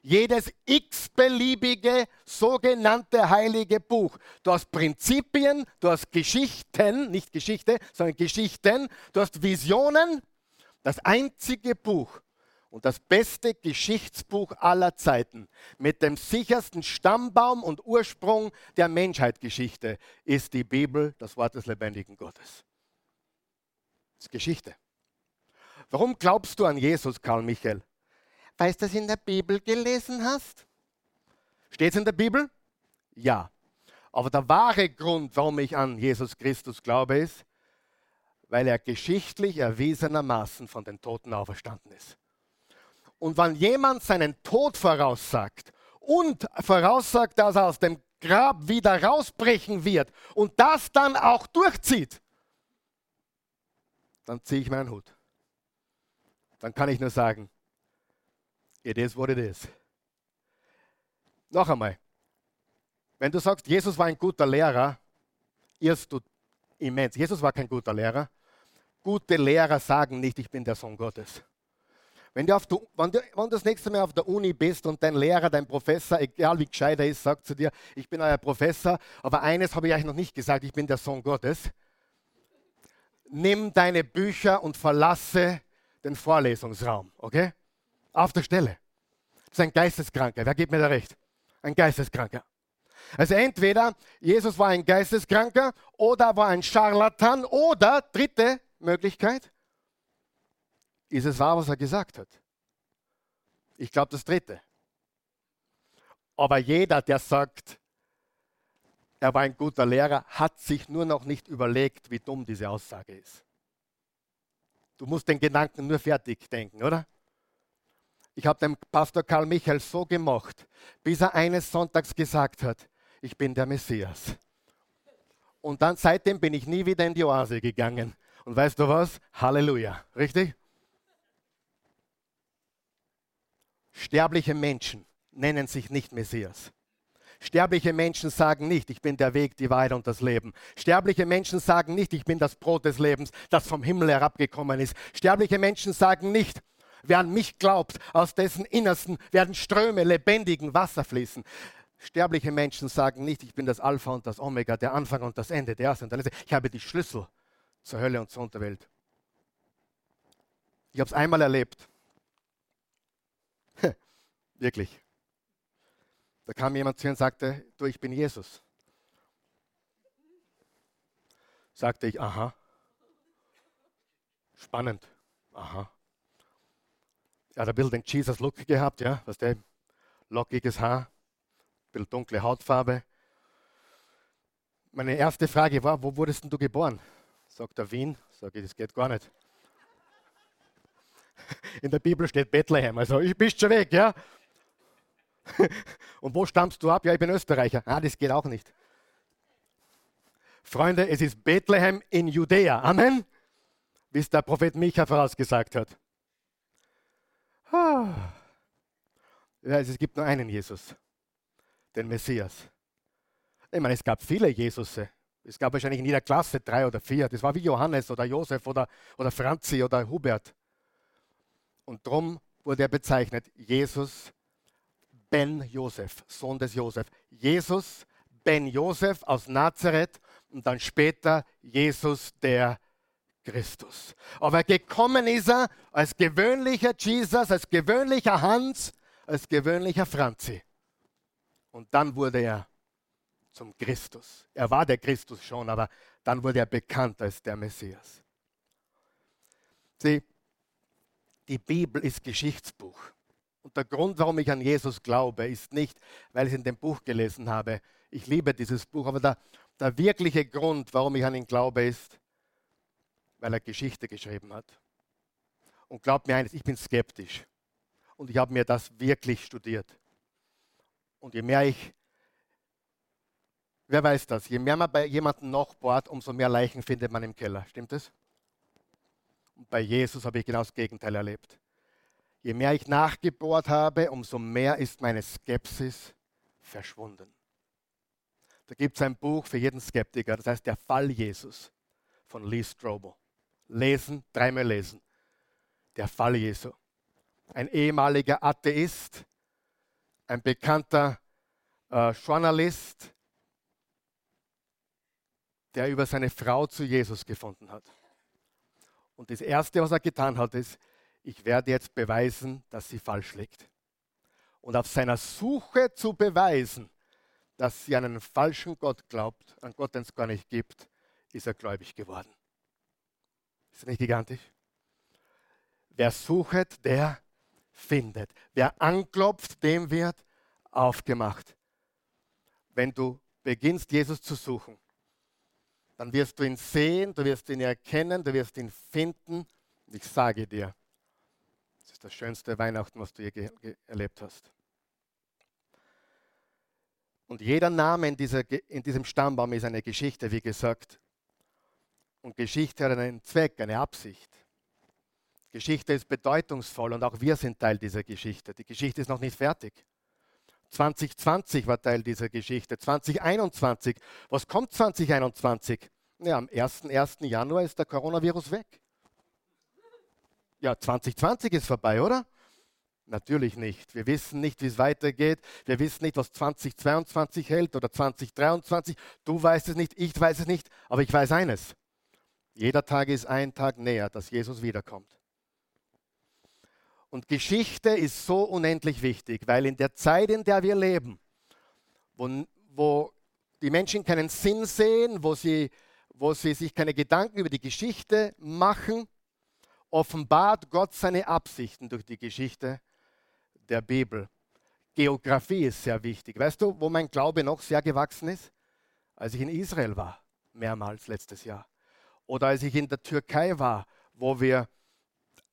jedes x-beliebige sogenannte heilige Buch. Du hast Prinzipien, du hast Geschichten, nicht Geschichte, sondern Geschichten, du hast Visionen. Das einzige Buch, und das beste Geschichtsbuch aller Zeiten mit dem sichersten Stammbaum und Ursprung der Menschheitsgeschichte ist die Bibel, das Wort des lebendigen Gottes. Das ist Geschichte. Warum glaubst du an Jesus, Karl Michael? Weil du das in der Bibel gelesen hast? Steht es in der Bibel? Ja. Aber der wahre Grund, warum ich an Jesus Christus glaube, ist, weil er geschichtlich erwiesenermaßen von den Toten auferstanden ist. Und wenn jemand seinen Tod voraussagt und voraussagt, dass er aus dem Grab wieder rausbrechen wird und das dann auch durchzieht, dann ziehe ich meinen Hut. Dann kann ich nur sagen, it is what it is. Noch einmal, wenn du sagst, Jesus war ein guter Lehrer, irrst du immens. Jesus war kein guter Lehrer. Gute Lehrer sagen nicht, ich bin der Sohn Gottes. Wenn du, der, wenn, du, wenn du, das nächste Mal auf der Uni bist und dein Lehrer, dein Professor, egal wie gescheit er ist, sagt zu dir, ich bin euer Professor, aber eines habe ich euch noch nicht gesagt, ich bin der Sohn Gottes. Nimm deine Bücher und verlasse den Vorlesungsraum, okay? Auf der Stelle. Das ist ein Geisteskranker. Wer gibt mir da recht? Ein Geisteskranker. Also entweder Jesus war ein Geisteskranker oder war ein Scharlatan oder dritte Möglichkeit, ist es wahr, was er gesagt hat? Ich glaube das Dritte. Aber jeder, der sagt, er war ein guter Lehrer, hat sich nur noch nicht überlegt, wie dumm diese Aussage ist. Du musst den Gedanken nur fertig denken, oder? Ich habe dem Pastor Karl Michael so gemacht, bis er eines Sonntags gesagt hat, ich bin der Messias. Und dann seitdem bin ich nie wieder in die Oase gegangen. Und weißt du was? Halleluja. Richtig? Sterbliche Menschen nennen sich nicht Messias. Sterbliche Menschen sagen nicht, ich bin der Weg, die Wahrheit und das Leben. Sterbliche Menschen sagen nicht, ich bin das Brot des Lebens, das vom Himmel herabgekommen ist. Sterbliche Menschen sagen nicht, wer an mich glaubt, aus dessen Innersten werden Ströme lebendigen Wasser fließen. Sterbliche Menschen sagen nicht, ich bin das Alpha und das Omega, der Anfang und das Ende, der Erste und der Letzte. Ich habe die Schlüssel zur Hölle und zur Unterwelt. Ich habe es einmal erlebt. Wirklich. Da kam jemand zu mir und sagte, du, ich bin Jesus. Sagte ich, aha. Spannend. Aha. Er hat ein bisschen den Jesus-Look gehabt, ja, was der lockiges Haar, ein bisschen dunkle Hautfarbe. Meine erste Frage war, wo wurdest du geboren? Sagt er Wien. Sag ich, das geht gar nicht. In der Bibel steht Bethlehem, also ich bist schon weg, ja. Und wo stammst du ab? Ja, ich bin Österreicher. Ah, das geht auch nicht. Freunde, es ist Bethlehem in Judäa. Amen. Wie es der Prophet Micha vorausgesagt hat. Ah. Es gibt nur einen Jesus, den Messias. Ich meine, es gab viele Jesusse Es gab wahrscheinlich in jeder Klasse drei oder vier. Das war wie Johannes oder Josef oder, oder Franzi oder Hubert. Und darum wurde er bezeichnet Jesus Ben Josef, Sohn des Josef. Jesus Ben Josef aus Nazareth und dann später Jesus der Christus. Aber gekommen ist er als gewöhnlicher Jesus, als gewöhnlicher Hans, als gewöhnlicher Franzi. Und dann wurde er zum Christus. Er war der Christus schon, aber dann wurde er bekannt als der Messias. Sieh, die Bibel ist Geschichtsbuch. Und der Grund, warum ich an Jesus glaube, ist nicht, weil ich es in dem Buch gelesen habe. Ich liebe dieses Buch, aber der, der wirkliche Grund, warum ich an ihn glaube, ist, weil er Geschichte geschrieben hat. Und glaubt mir eines, ich bin skeptisch. Und ich habe mir das wirklich studiert. Und je mehr ich, wer weiß das, je mehr man bei jemandem noch bohrt, umso mehr Leichen findet man im Keller. Stimmt es? Und bei Jesus habe ich genau das Gegenteil erlebt. Je mehr ich nachgebohrt habe, umso mehr ist meine Skepsis verschwunden. Da gibt es ein Buch für jeden Skeptiker, das heißt Der Fall Jesus von Lee Strobel. Lesen, dreimal lesen. Der Fall Jesu. Ein ehemaliger Atheist, ein bekannter äh, Journalist, der über seine Frau zu Jesus gefunden hat. Und das Erste, was er getan hat, ist, ich werde jetzt beweisen, dass sie falsch liegt. Und auf seiner Suche zu beweisen, dass sie an einen falschen Gott glaubt, an Gott, den es gar nicht gibt, ist er gläubig geworden. Ist das nicht gigantisch? Wer sucht, der findet. Wer anklopft, dem wird aufgemacht. Wenn du beginnst, Jesus zu suchen, dann wirst du ihn sehen, du wirst ihn erkennen, du wirst ihn finden. Ich sage dir, ist das schönste Weihnachten, was du je erlebt hast. Und jeder Name in, dieser, in diesem Stammbaum ist eine Geschichte, wie gesagt. Und Geschichte hat einen Zweck, eine Absicht. Geschichte ist bedeutungsvoll und auch wir sind Teil dieser Geschichte. Die Geschichte ist noch nicht fertig. 2020 war Teil dieser Geschichte. 2021. Was kommt 2021? Ja, am 1. 1. Januar ist der Coronavirus weg. Ja, 2020 ist vorbei, oder? Natürlich nicht. Wir wissen nicht, wie es weitergeht. Wir wissen nicht, was 2022 hält oder 2023. Du weißt es nicht, ich weiß es nicht, aber ich weiß eines. Jeder Tag ist ein Tag näher, dass Jesus wiederkommt. Und Geschichte ist so unendlich wichtig, weil in der Zeit, in der wir leben, wo, wo die Menschen keinen Sinn sehen, wo sie, wo sie sich keine Gedanken über die Geschichte machen, offenbart Gott seine Absichten durch die Geschichte der Bibel. Geografie ist sehr wichtig. Weißt du, wo mein Glaube noch sehr gewachsen ist? Als ich in Israel war, mehrmals letztes Jahr. Oder als ich in der Türkei war, wo wir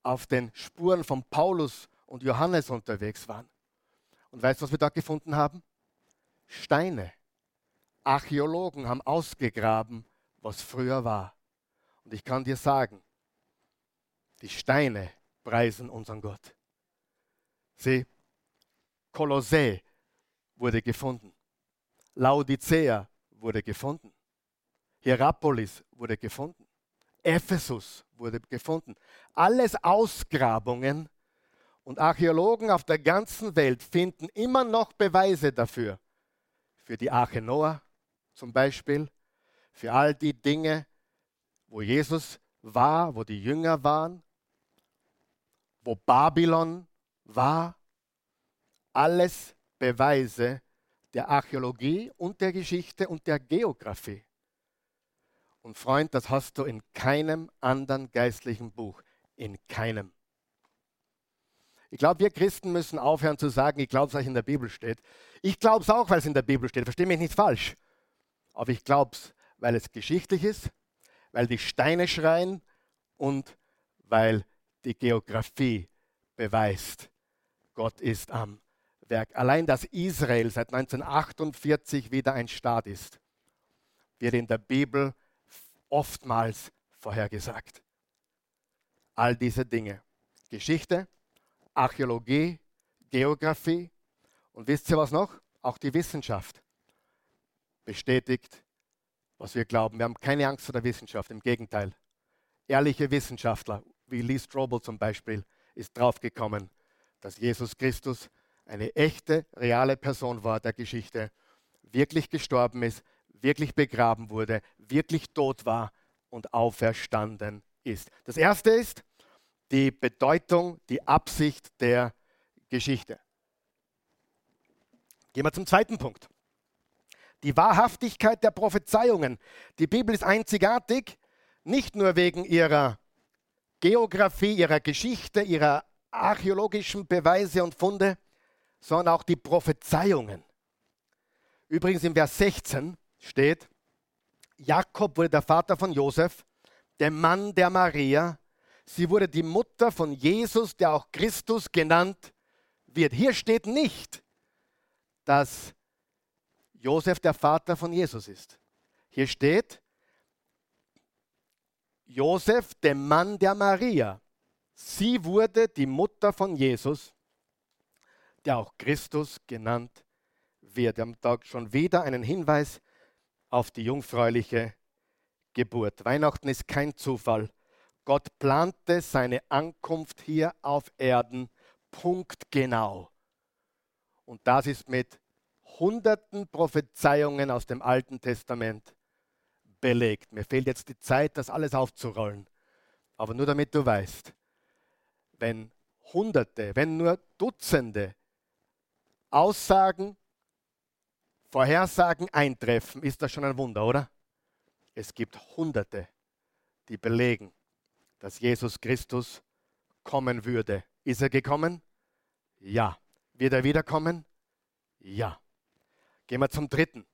auf den Spuren von Paulus und Johannes unterwegs waren. Und weißt du, was wir dort gefunden haben? Steine. Archäologen haben ausgegraben, was früher war. Und ich kann dir sagen, die Steine preisen unseren Gott. Sieh, Kolossä wurde gefunden. Laodicea wurde gefunden. Hierapolis wurde gefunden. Ephesus wurde gefunden. Alles Ausgrabungen und Archäologen auf der ganzen Welt finden immer noch Beweise dafür. Für die Arche Noah zum Beispiel, für all die Dinge, wo Jesus war, wo die Jünger waren, wo Babylon war. Alles Beweise der Archäologie und der Geschichte und der Geografie. Und Freund, das hast du in keinem anderen geistlichen Buch. In keinem. Ich glaube, wir Christen müssen aufhören zu sagen, ich glaube es, was in der Bibel steht. Ich glaube es auch, weil es in der Bibel steht. Verstehe mich nicht falsch. Aber ich glaube es, weil es geschichtlich ist, weil die Steine schreien und weil die Geografie beweist, Gott ist am Werk. Allein, dass Israel seit 1948 wieder ein Staat ist, wird in der Bibel oftmals vorhergesagt. All diese Dinge. Geschichte, Archäologie, Geografie und wisst ihr was noch? Auch die Wissenschaft bestätigt was wir glauben. Wir haben keine Angst vor der Wissenschaft, im Gegenteil. Ehrliche Wissenschaftler, wie Lee Strobel zum Beispiel, ist draufgekommen, dass Jesus Christus eine echte, reale Person war der Geschichte, wirklich gestorben ist, wirklich begraben wurde, wirklich tot war und auferstanden ist. Das erste ist die Bedeutung, die Absicht der Geschichte. Gehen wir zum zweiten Punkt. Die Wahrhaftigkeit der Prophezeiungen. Die Bibel ist einzigartig, nicht nur wegen ihrer Geografie, ihrer Geschichte, ihrer archäologischen Beweise und Funde, sondern auch die Prophezeiungen. Übrigens im Vers 16 steht, Jakob wurde der Vater von Josef, der Mann der Maria. Sie wurde die Mutter von Jesus, der auch Christus genannt wird. Hier steht nicht, dass Josef der Vater von Jesus ist. Hier steht, Josef, der Mann der Maria. Sie wurde die Mutter von Jesus, der auch Christus genannt wird. Wir haben da schon wieder einen Hinweis auf die jungfräuliche Geburt. Weihnachten ist kein Zufall. Gott plante seine Ankunft hier auf Erden punktgenau. Und das ist mit hunderten Prophezeiungen aus dem Alten Testament belegt. Mir fehlt jetzt die Zeit, das alles aufzurollen. Aber nur damit du weißt, wenn Hunderte, wenn nur Dutzende Aussagen, Vorhersagen eintreffen, ist das schon ein Wunder, oder? Es gibt Hunderte, die belegen, dass Jesus Christus kommen würde. Ist er gekommen? Ja. Wird er wiederkommen? Ja. Gehen wir zum dritten.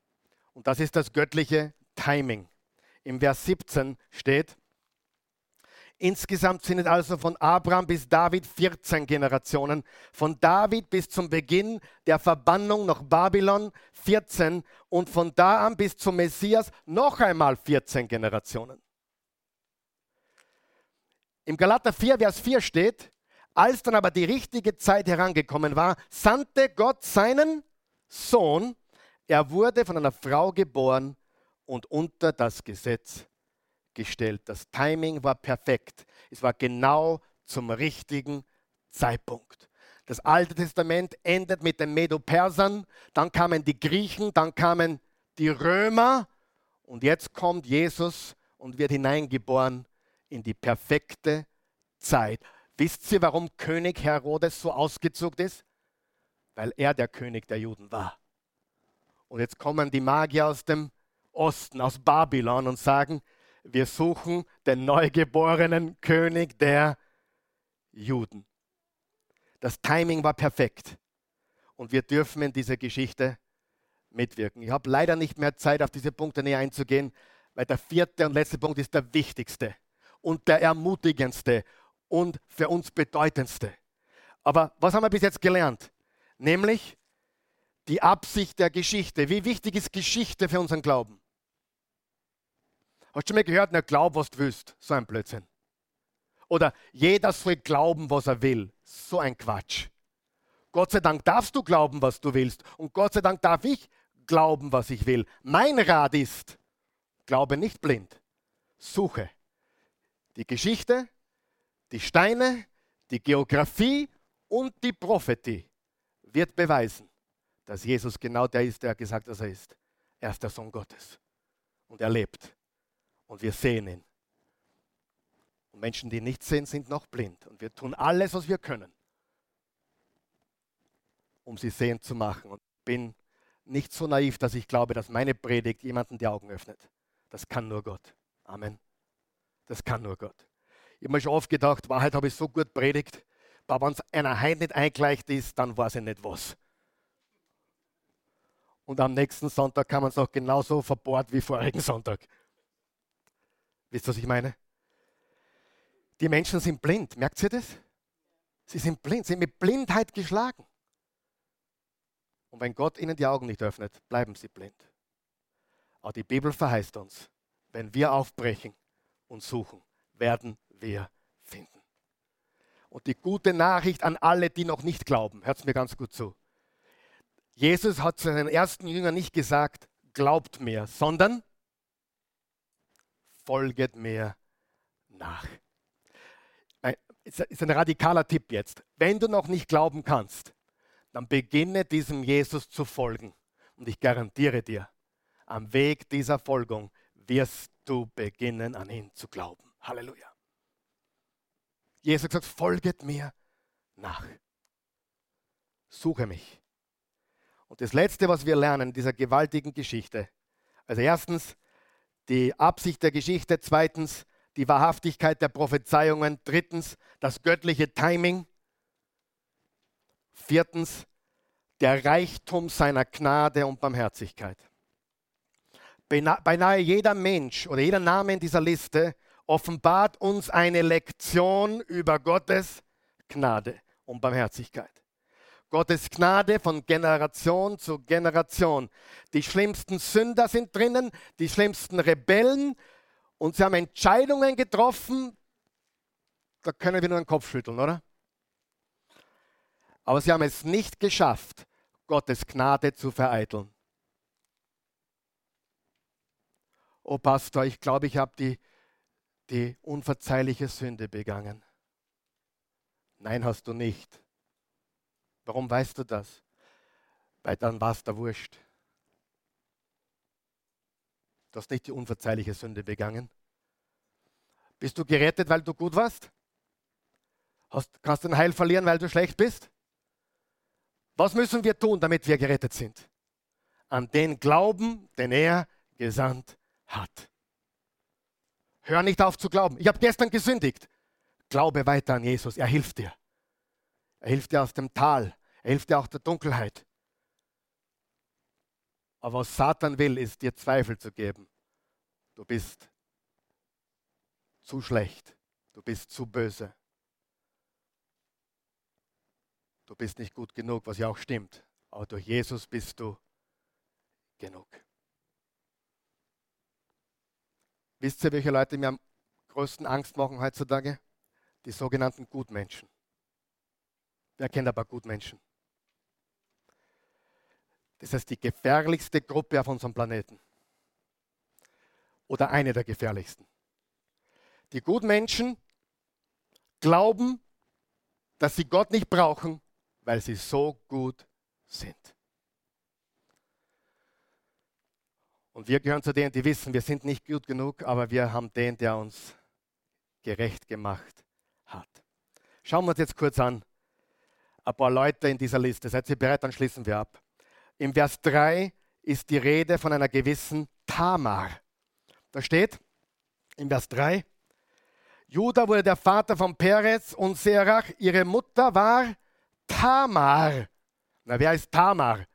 Und das ist das göttliche Timing. Im Vers 17 steht, Insgesamt sind es also von Abraham bis David 14 Generationen. Von David bis zum Beginn der Verbannung nach Babylon 14 und von da an bis zum Messias noch einmal 14 Generationen. Im Galater 4, Vers 4 steht, als dann aber die richtige Zeit herangekommen war, sandte Gott seinen Sohn. Er wurde von einer Frau geboren und unter das Gesetz gestellt. Das Timing war perfekt. Es war genau zum richtigen Zeitpunkt. Das Alte Testament endet mit den Medo-Persern, dann kamen die Griechen, dann kamen die Römer und jetzt kommt Jesus und wird hineingeboren in die perfekte Zeit. Wisst ihr, warum König Herodes so ausgezuckt ist? Weil er der König der Juden war. Und jetzt kommen die Magier aus dem Osten, aus Babylon und sagen, wir suchen den neugeborenen König der Juden. Das Timing war perfekt und wir dürfen in dieser Geschichte mitwirken. Ich habe leider nicht mehr Zeit, auf diese Punkte näher einzugehen, weil der vierte und letzte Punkt ist der wichtigste und der ermutigendste und für uns bedeutendste. Aber was haben wir bis jetzt gelernt? Nämlich die Absicht der Geschichte. Wie wichtig ist Geschichte für unseren Glauben? Hast du schon mal gehört, na glaub, was du willst? So ein Blödsinn. Oder jeder soll glauben, was er will. So ein Quatsch. Gott sei Dank darfst du glauben, was du willst. Und Gott sei Dank darf ich glauben, was ich will. Mein Rat ist, glaube nicht blind. Suche. Die Geschichte, die Steine, die Geografie und die Prophetie wird beweisen, dass Jesus genau der ist, der gesagt hat, dass er ist. Er ist der Sohn Gottes. Und er lebt und wir sehen ihn. Und Menschen, die nicht sehen, sind noch blind. Und wir tun alles, was wir können, um sie sehend zu machen. Und ich bin nicht so naiv, dass ich glaube, dass meine Predigt jemanden die Augen öffnet. Das kann nur Gott. Amen. Das kann nur Gott. Ich habe mir schon oft gedacht, Wahrheit habe ich so gut predigt, aber wenn es einer Heim nicht eingleicht ist, dann weiß ich nicht was. Und am nächsten Sonntag kann man es auch genauso verbohrt wie vorigen Sonntag. Wisst ihr, was ich meine? Die Menschen sind blind. Merkt ihr das? Sie sind blind, sie sind mit Blindheit geschlagen. Und wenn Gott ihnen die Augen nicht öffnet, bleiben sie blind. Aber die Bibel verheißt uns, wenn wir aufbrechen und suchen, werden wir finden. Und die gute Nachricht an alle, die noch nicht glauben, hört es mir ganz gut zu. Jesus hat seinen ersten Jüngern nicht gesagt, glaubt mir, sondern folget mir nach. Ist ein radikaler Tipp jetzt. Wenn du noch nicht glauben kannst, dann beginne diesem Jesus zu folgen. Und ich garantiere dir, am Weg dieser Folgung wirst du beginnen, an ihn zu glauben. Halleluja. Jesus gesagt, folget mir nach. Suche mich. Und das Letzte, was wir lernen in dieser gewaltigen Geschichte, also erstens die Absicht der Geschichte, zweitens die Wahrhaftigkeit der Prophezeiungen, drittens das göttliche Timing, viertens der Reichtum seiner Gnade und Barmherzigkeit. Beinahe jeder Mensch oder jeder Name in dieser Liste offenbart uns eine Lektion über Gottes Gnade und Barmherzigkeit. Gottes Gnade von Generation zu Generation. Die schlimmsten Sünder sind drinnen, die schlimmsten Rebellen und sie haben Entscheidungen getroffen, da können wir nur den Kopf schütteln, oder? Aber sie haben es nicht geschafft, Gottes Gnade zu vereiteln. Oh Pastor, ich glaube, ich habe die, die unverzeihliche Sünde begangen. Nein, hast du nicht. Warum weißt du das? Weil dann war es der Wurscht. Du hast nicht die unverzeihliche Sünde begangen. Bist du gerettet, weil du gut warst? Hast, kannst du ein Heil verlieren, weil du schlecht bist? Was müssen wir tun, damit wir gerettet sind? An den Glauben, den er gesandt hat. Hör nicht auf zu glauben. Ich habe gestern gesündigt. Glaube weiter an Jesus. Er hilft dir. Er hilft dir aus dem Tal. Er hilft dir auch der Dunkelheit. Aber was Satan will, ist dir Zweifel zu geben. Du bist zu schlecht. Du bist zu böse. Du bist nicht gut genug, was ja auch stimmt. Aber durch Jesus bist du genug. Wisst ihr, welche Leute mir am größten Angst machen heutzutage? Die sogenannten Gutmenschen. Wer kennt aber Gutmenschen? Das heißt die gefährlichste Gruppe auf unserem Planeten. Oder eine der gefährlichsten. Die Gutmenschen glauben, dass sie Gott nicht brauchen, weil sie so gut sind. Und wir gehören zu denen, die wissen, wir sind nicht gut genug, aber wir haben den, der uns gerecht gemacht hat. Schauen wir uns jetzt kurz an, ein paar Leute in dieser Liste. Seid ihr bereit? Dann schließen wir ab. Im Vers 3 ist die Rede von einer gewissen Tamar. Da steht im Vers 3, Judah wurde der Vater von Perez und Serach. Ihre Mutter war Tamar. Na, wer ist Tamar?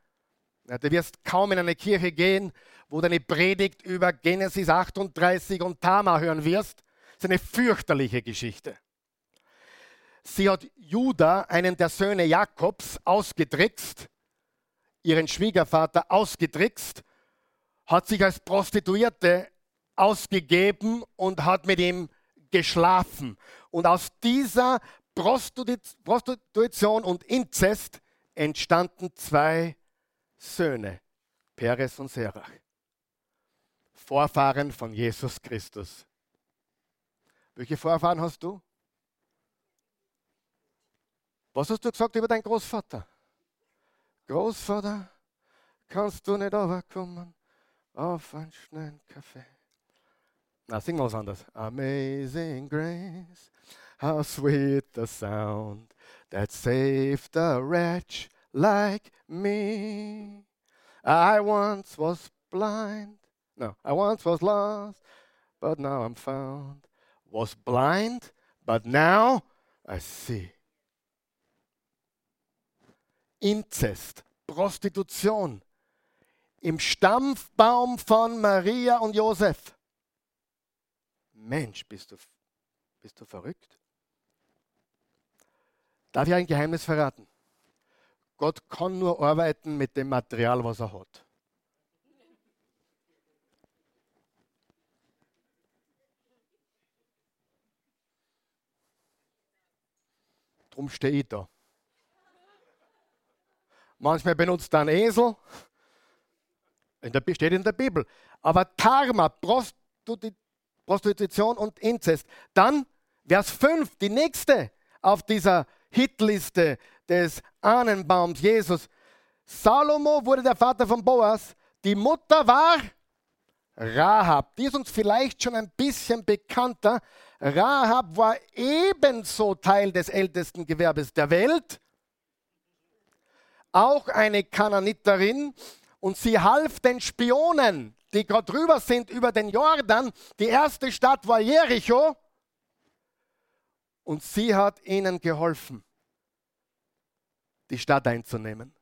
Na, du wirst kaum in eine Kirche gehen, wo du eine Predigt über Genesis 38 und Tamar hören wirst. Das ist eine fürchterliche Geschichte. Sie hat Judah, einen der Söhne Jakobs, ausgetrickst ihren Schwiegervater ausgetrickst, hat sich als Prostituierte ausgegeben und hat mit ihm geschlafen. Und aus dieser Prostitution und Inzest entstanden zwei Söhne, Peres und Serach, Vorfahren von Jesus Christus. Welche Vorfahren hast du? Was hast du gesagt über deinen Großvater? Großvater, kannst du nicht runterkommen auf einen schnellen Kaffee? Na, sing mal was anderes. Amazing grace, how sweet the sound that saved a wretch like me. I once was blind, no, I once was lost, but now I'm found. Was blind, but now I see. Inzest, Prostitution im Stammbaum von Maria und Josef. Mensch, bist du, bist du verrückt? Darf ich ein Geheimnis verraten? Gott kann nur arbeiten mit dem Material, was er hat. Drum stehe ich da. Manchmal benutzt er einen Esel. In der, steht in der Bibel. Aber Tarma, Prostitution, und Inzest. Dann Vers 5, die nächste auf dieser Hitliste des Ahnenbaums Jesus. Salomo wurde der Vater von Boas. Die Mutter war Rahab. Die ist uns vielleicht schon ein bisschen bekannter. Rahab war ebenso Teil des ältesten Gewerbes der Welt. Auch eine Kananiterin. Und sie half den Spionen, die gerade drüber sind über den Jordan. Die erste Stadt war Jericho. Und sie hat ihnen geholfen, die Stadt einzunehmen.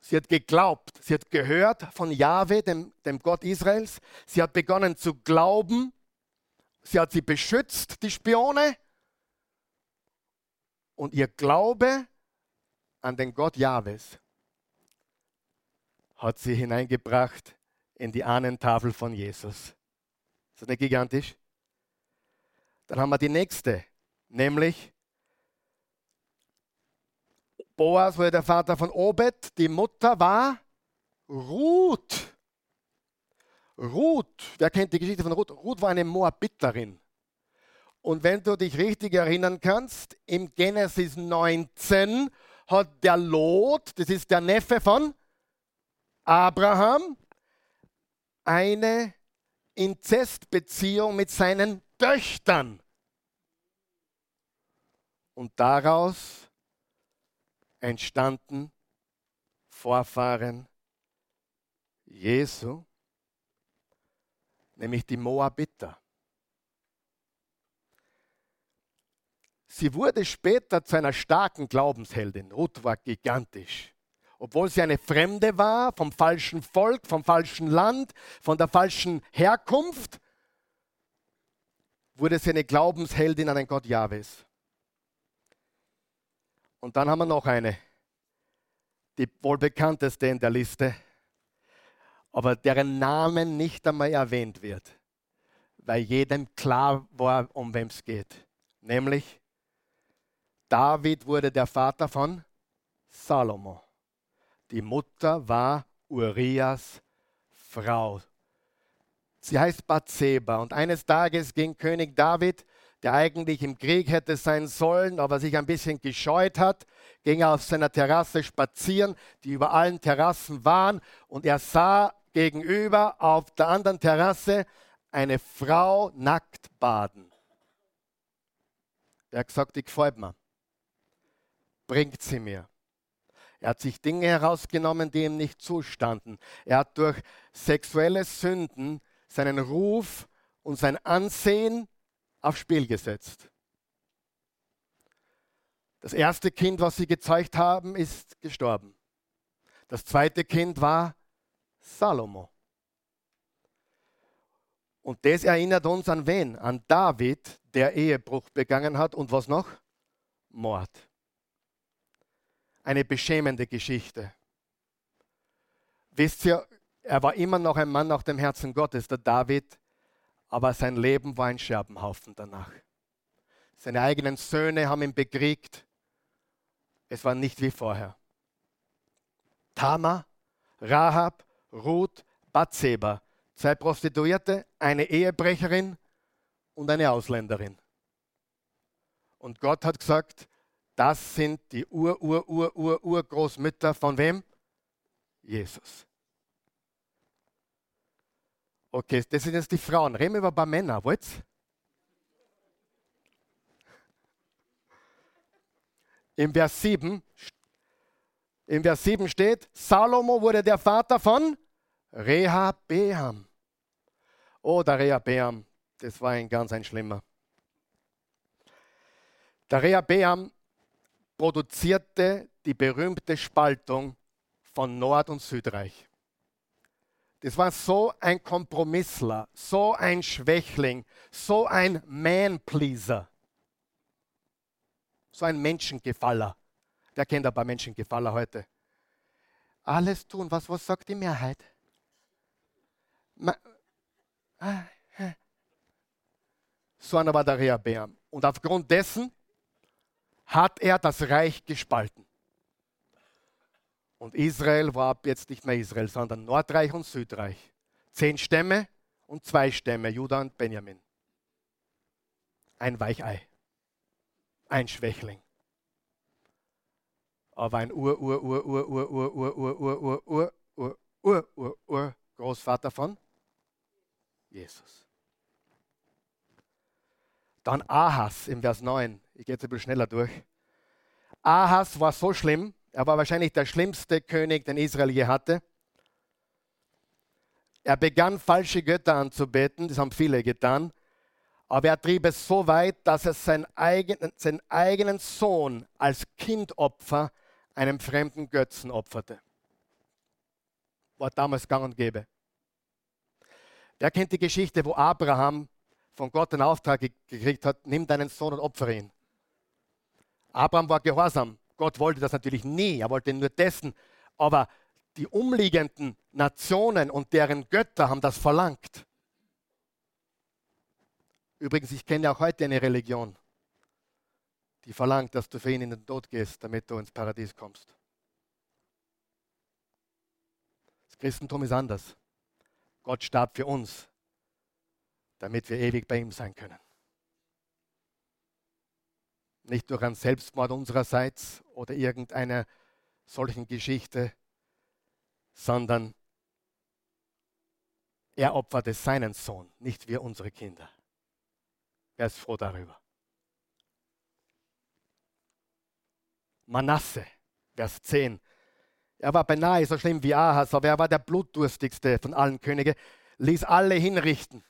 Sie hat geglaubt, sie hat gehört von Jahwe, dem, dem Gott Israels. Sie hat begonnen zu glauben. Sie hat sie beschützt, die Spione. Und ihr Glaube an den Gott Jahwes hat sie hineingebracht in die Ahnentafel von Jesus. Ist das nicht gigantisch? Dann haben wir die nächste, nämlich Boas wurde der Vater von Obed, die Mutter war Ruth. Ruth, wer kennt die Geschichte von Ruth? Ruth war eine Moabiterin. Und wenn du dich richtig erinnern kannst, im Genesis 19 hat der Lot, das ist der Neffe von Abraham, eine Inzestbeziehung mit seinen Töchtern. Und daraus entstanden Vorfahren Jesu, nämlich die Moabiter. Sie wurde später zu einer starken Glaubensheldin. Ruth war gigantisch. Obwohl sie eine Fremde war, vom falschen Volk, vom falschen Land, von der falschen Herkunft, wurde sie eine Glaubensheldin an den Gott Jahwes. Und dann haben wir noch eine, die wohl bekannteste in der Liste, aber deren Namen nicht einmal erwähnt wird, weil jedem klar war, um wem es geht. Nämlich David wurde der Vater von Salomo. Die Mutter war Urias Frau. Sie heißt Bathseba und eines Tages ging König David der eigentlich im Krieg hätte sein sollen, aber sich ein bisschen gescheut hat, ging auf seiner Terrasse spazieren, die über allen Terrassen waren, und er sah gegenüber auf der anderen Terrasse eine Frau nackt baden. Er hat gesagt, die gefällt mir. Bringt sie mir. Er hat sich Dinge herausgenommen, die ihm nicht zustanden. Er hat durch sexuelle Sünden seinen Ruf und sein Ansehen aufs Spiel gesetzt. Das erste Kind, was sie gezeigt haben, ist gestorben. Das zweite Kind war Salomo. Und das erinnert uns an wen? An David, der Ehebruch begangen hat und was noch? Mord. Eine beschämende Geschichte. Wisst ihr, er war immer noch ein Mann nach dem Herzen Gottes, der David, aber sein Leben war ein Scherbenhaufen danach. Seine eigenen Söhne haben ihn bekriegt. Es war nicht wie vorher. Tama, Rahab, Ruth, Bathseba, zwei Prostituierte, eine Ehebrecherin und eine Ausländerin. Und Gott hat gesagt, das sind die Ur-Ur-Ur-Ur-Urgroßmütter von wem? Jesus. Okay, das sind jetzt die Frauen. Reden wir über ein paar Männer, wollt Im Vers 7, im Vers 7 steht, Salomo wurde der Vater von Rehabeam. Oh, der Rehabeam, das war ein ganz ein schlimmer. Der Rehabeam produzierte die berühmte Spaltung von Nord- und Südreich. Das war so ein Kompromissler, so ein Schwächling, so ein Man-Pleaser, so ein Menschengefaller. Der kennt ein paar Menschengefaller heute. Alles tun, was, was sagt die Mehrheit? So einer war der Rehabeam. Und aufgrund dessen hat er das Reich gespalten. Und Israel war ab jetzt nicht mehr Israel, sondern Nordreich und Südreich. Zehn Stämme und zwei Stämme, Judah und Benjamin. Ein Weichei, ein Schwächling. Aber ein Ur, Ur, Ur, Ur, Ur, Ur, Ur, Ur, Ur, Ur, Ur, Ur, Ur, Ur, Ur, Großvater von Jesus. Dann Ahas im Vers 9. Ich gehe jetzt ein bisschen schneller durch. Ahas war so schlimm, er war wahrscheinlich der schlimmste König, den Israel je hatte. Er begann falsche Götter anzubeten, das haben viele getan, aber er trieb es so weit, dass er seinen eigenen, seinen eigenen Sohn als Kindopfer einem fremden Götzen opferte. War damals gang und gäbe. Wer kennt die Geschichte, wo Abraham von Gott den Auftrag gekriegt hat, nimm deinen Sohn und opfere ihn. Abraham war gehorsam. Gott wollte das natürlich nie, er wollte nur dessen. Aber die umliegenden Nationen und deren Götter haben das verlangt. Übrigens, ich kenne auch heute eine Religion, die verlangt, dass du für ihn in den Tod gehst, damit du ins Paradies kommst. Das Christentum ist anders. Gott starb für uns, damit wir ewig bei ihm sein können. Nicht durch einen Selbstmord unsererseits oder irgendeiner solchen Geschichte, sondern er opferte seinen Sohn, nicht wir unsere Kinder. Wer ist froh darüber? Manasse, Vers 10. Er war beinahe so schlimm wie Ahas, aber er war der blutdurstigste von allen Königen, ließ alle hinrichten.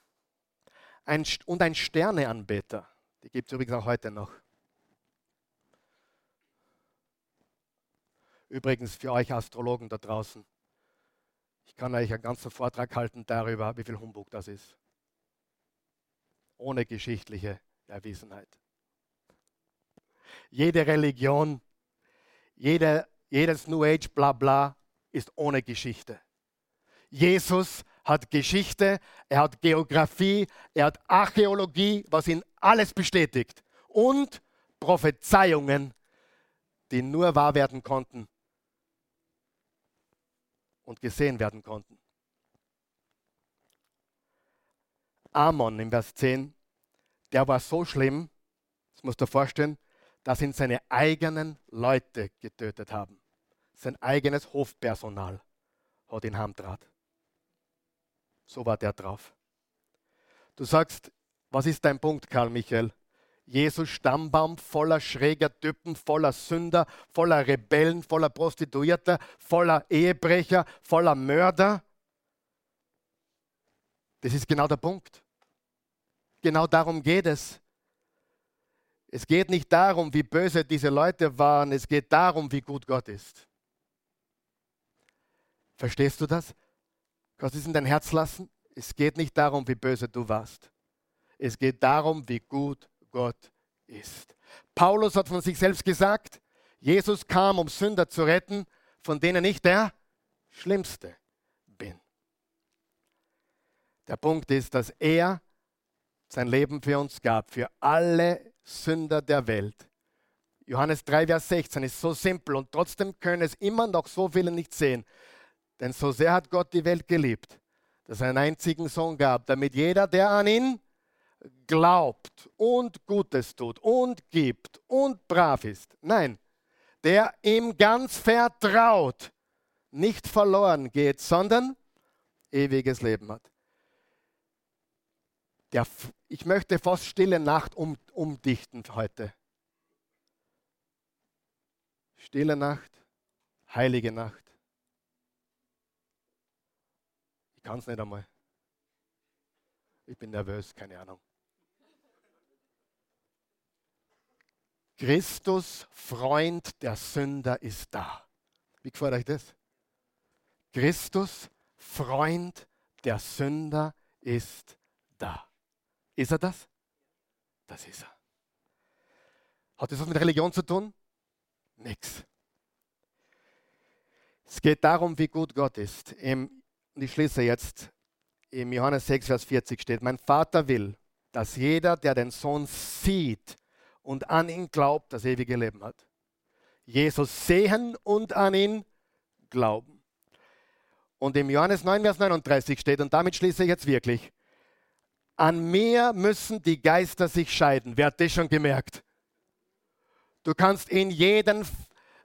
Ein, und ein Sterneanbeter, die gibt es übrigens auch heute noch. Übrigens für euch Astrologen da draußen, ich kann euch einen ganzen Vortrag halten darüber, wie viel Humbug das ist. Ohne geschichtliche Erwiesenheit. Jede Religion jeder, jedes New Age Blabla ist ohne Geschichte. Jesus hat Geschichte, er hat Geografie, er hat Archäologie, was ihn alles bestätigt. Und Prophezeiungen, die nur wahr werden konnten und gesehen werden konnten. Amon im Vers 10, der war so schlimm, das musst du dir vorstellen, dass ihn seine eigenen Leute getötet haben. Sein eigenes Hofpersonal hat ihn heimtrat. So war der drauf. Du sagst, was ist dein Punkt, Karl Michael? Jesus Stammbaum voller schräger Typen, voller Sünder, voller Rebellen, voller Prostituierter, voller Ehebrecher, voller Mörder. Das ist genau der Punkt. Genau darum geht es. Es geht nicht darum, wie böse diese Leute waren, es geht darum, wie gut Gott ist. Verstehst du das? Kannst du es in dein Herz lassen? Es geht nicht darum, wie böse du warst. Es geht darum, wie gut Gott ist. Paulus hat von sich selbst gesagt, Jesus kam, um Sünder zu retten, von denen ich der Schlimmste bin. Der Punkt ist, dass er sein Leben für uns gab, für alle Sünder der Welt. Johannes 3, Vers 16 ist so simpel und trotzdem können es immer noch so viele nicht sehen. Denn so sehr hat Gott die Welt geliebt, dass er einen einzigen Sohn gab, damit jeder, der an ihn glaubt und Gutes tut und gibt und brav ist, nein, der ihm ganz vertraut, nicht verloren geht, sondern ewiges Leben hat. Der, ich möchte fast stille Nacht um, umdichten heute. Stille Nacht, heilige Nacht. Ich kann es nicht einmal. Ich bin nervös, keine Ahnung. Christus, Freund der Sünder, ist da. Wie gefällt euch das? Christus, Freund der Sünder, ist da. Ist er das? Das ist er. Hat das was mit Religion zu tun? Nix. Es geht darum, wie gut Gott ist. und ich schließe jetzt. Im Johannes 6, Vers 40 steht, mein Vater will, dass jeder, der den Sohn sieht und an ihn glaubt, das ewige Leben hat. Jesus sehen und an ihn glauben. Und im Johannes 9, Vers 39 steht, und damit schließe ich jetzt wirklich, An mir müssen die Geister sich scheiden. Wer hat das schon gemerkt? Du kannst in jeden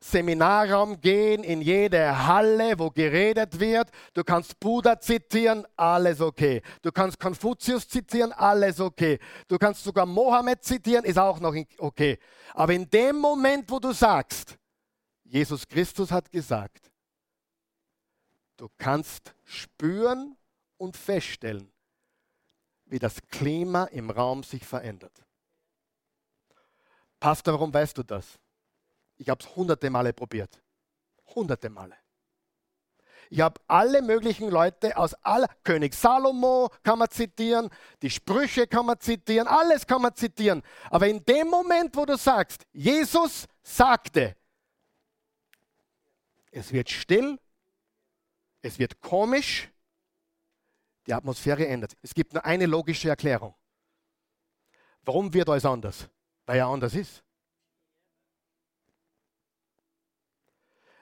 Seminarraum gehen, in jede Halle, wo geredet wird. Du kannst Buddha zitieren, alles okay. Du kannst Konfuzius zitieren, alles okay. Du kannst sogar Mohammed zitieren, ist auch noch okay. Aber in dem Moment, wo du sagst, Jesus Christus hat gesagt, du kannst spüren und feststellen, wie das Klima im Raum sich verändert. Pastor, warum weißt du das? Ich habe es hunderte Male probiert. Hunderte Male. Ich habe alle möglichen Leute aus aller, König Salomo kann man zitieren, die Sprüche kann man zitieren, alles kann man zitieren. Aber in dem Moment, wo du sagst, Jesus sagte, es wird still, es wird komisch, die Atmosphäre ändert. Es gibt nur eine logische Erklärung. Warum wird alles anders? Weil er anders ist.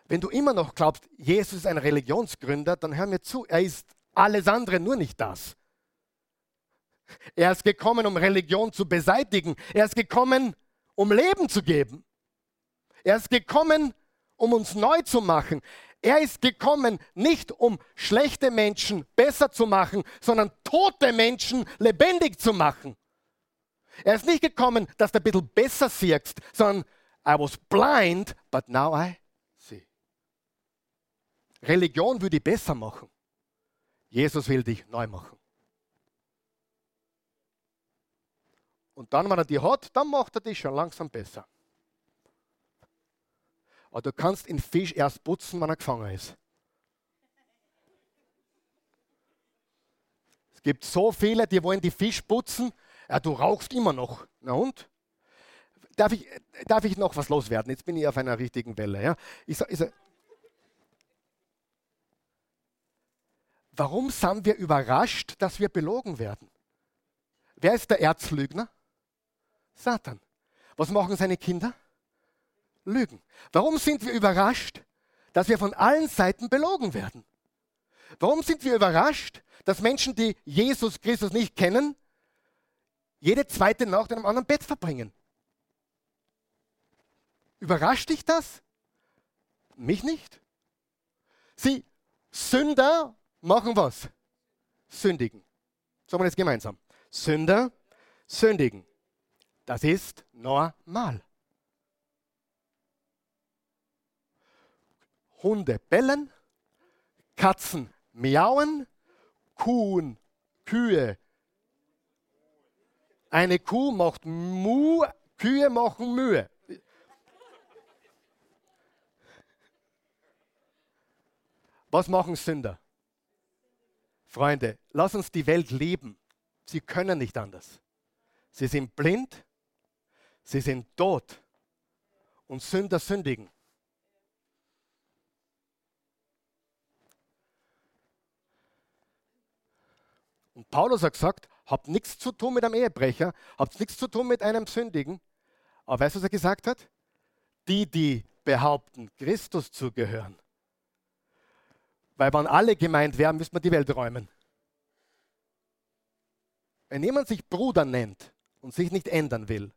Wenn du immer noch glaubst, Jesus ist ein Religionsgründer, dann hör mir zu, er ist alles andere, nur nicht das. Er ist gekommen, um Religion zu beseitigen. Er ist gekommen, um Leben zu geben. Er ist gekommen, um uns neu zu machen. Er ist gekommen, nicht um schlechte Menschen besser zu machen, sondern tote Menschen lebendig zu machen. Er ist nicht gekommen, dass du ein bisschen besser siehst, sondern I was blind, but now I Religion würde dich besser machen. Jesus will dich neu machen. Und dann, wenn er die hat, dann macht er dich schon langsam besser. Aber du kannst den Fisch erst putzen, wenn er gefangen ist. Es gibt so viele, die wollen die Fisch putzen. Ja, du rauchst immer noch. Na und? Darf ich, darf ich noch was loswerden? Jetzt bin ich auf einer richtigen Welle. Ja? Ich, ich, Warum sind wir überrascht, dass wir belogen werden? Wer ist der Erzlügner? Satan. Was machen seine Kinder? Lügen. Warum sind wir überrascht, dass wir von allen Seiten belogen werden? Warum sind wir überrascht, dass Menschen, die Jesus Christus nicht kennen, jede zweite Nacht in einem anderen Bett verbringen? Überrascht dich das? Mich nicht. Sie, Sünder machen was? Sündigen. Sagen wir das gemeinsam. Sünder sündigen. Das ist normal. Hunde bellen, Katzen miauen, Kuhn, Kühe. Eine Kuh macht Mu, Kühe machen Mühe. Was machen Sünder? Freunde, lass uns die Welt lieben. Sie können nicht anders. Sie sind blind, sie sind tot und Sünder sündigen. Und Paulus hat gesagt, habt nichts zu tun mit einem Ehebrecher, habt nichts zu tun mit einem Sündigen. Aber weißt du, was er gesagt hat? Die, die behaupten, Christus zu gehören, weil wenn alle gemeint wären, müsste man die Welt räumen. Wenn jemand sich Bruder nennt und sich nicht ändern will,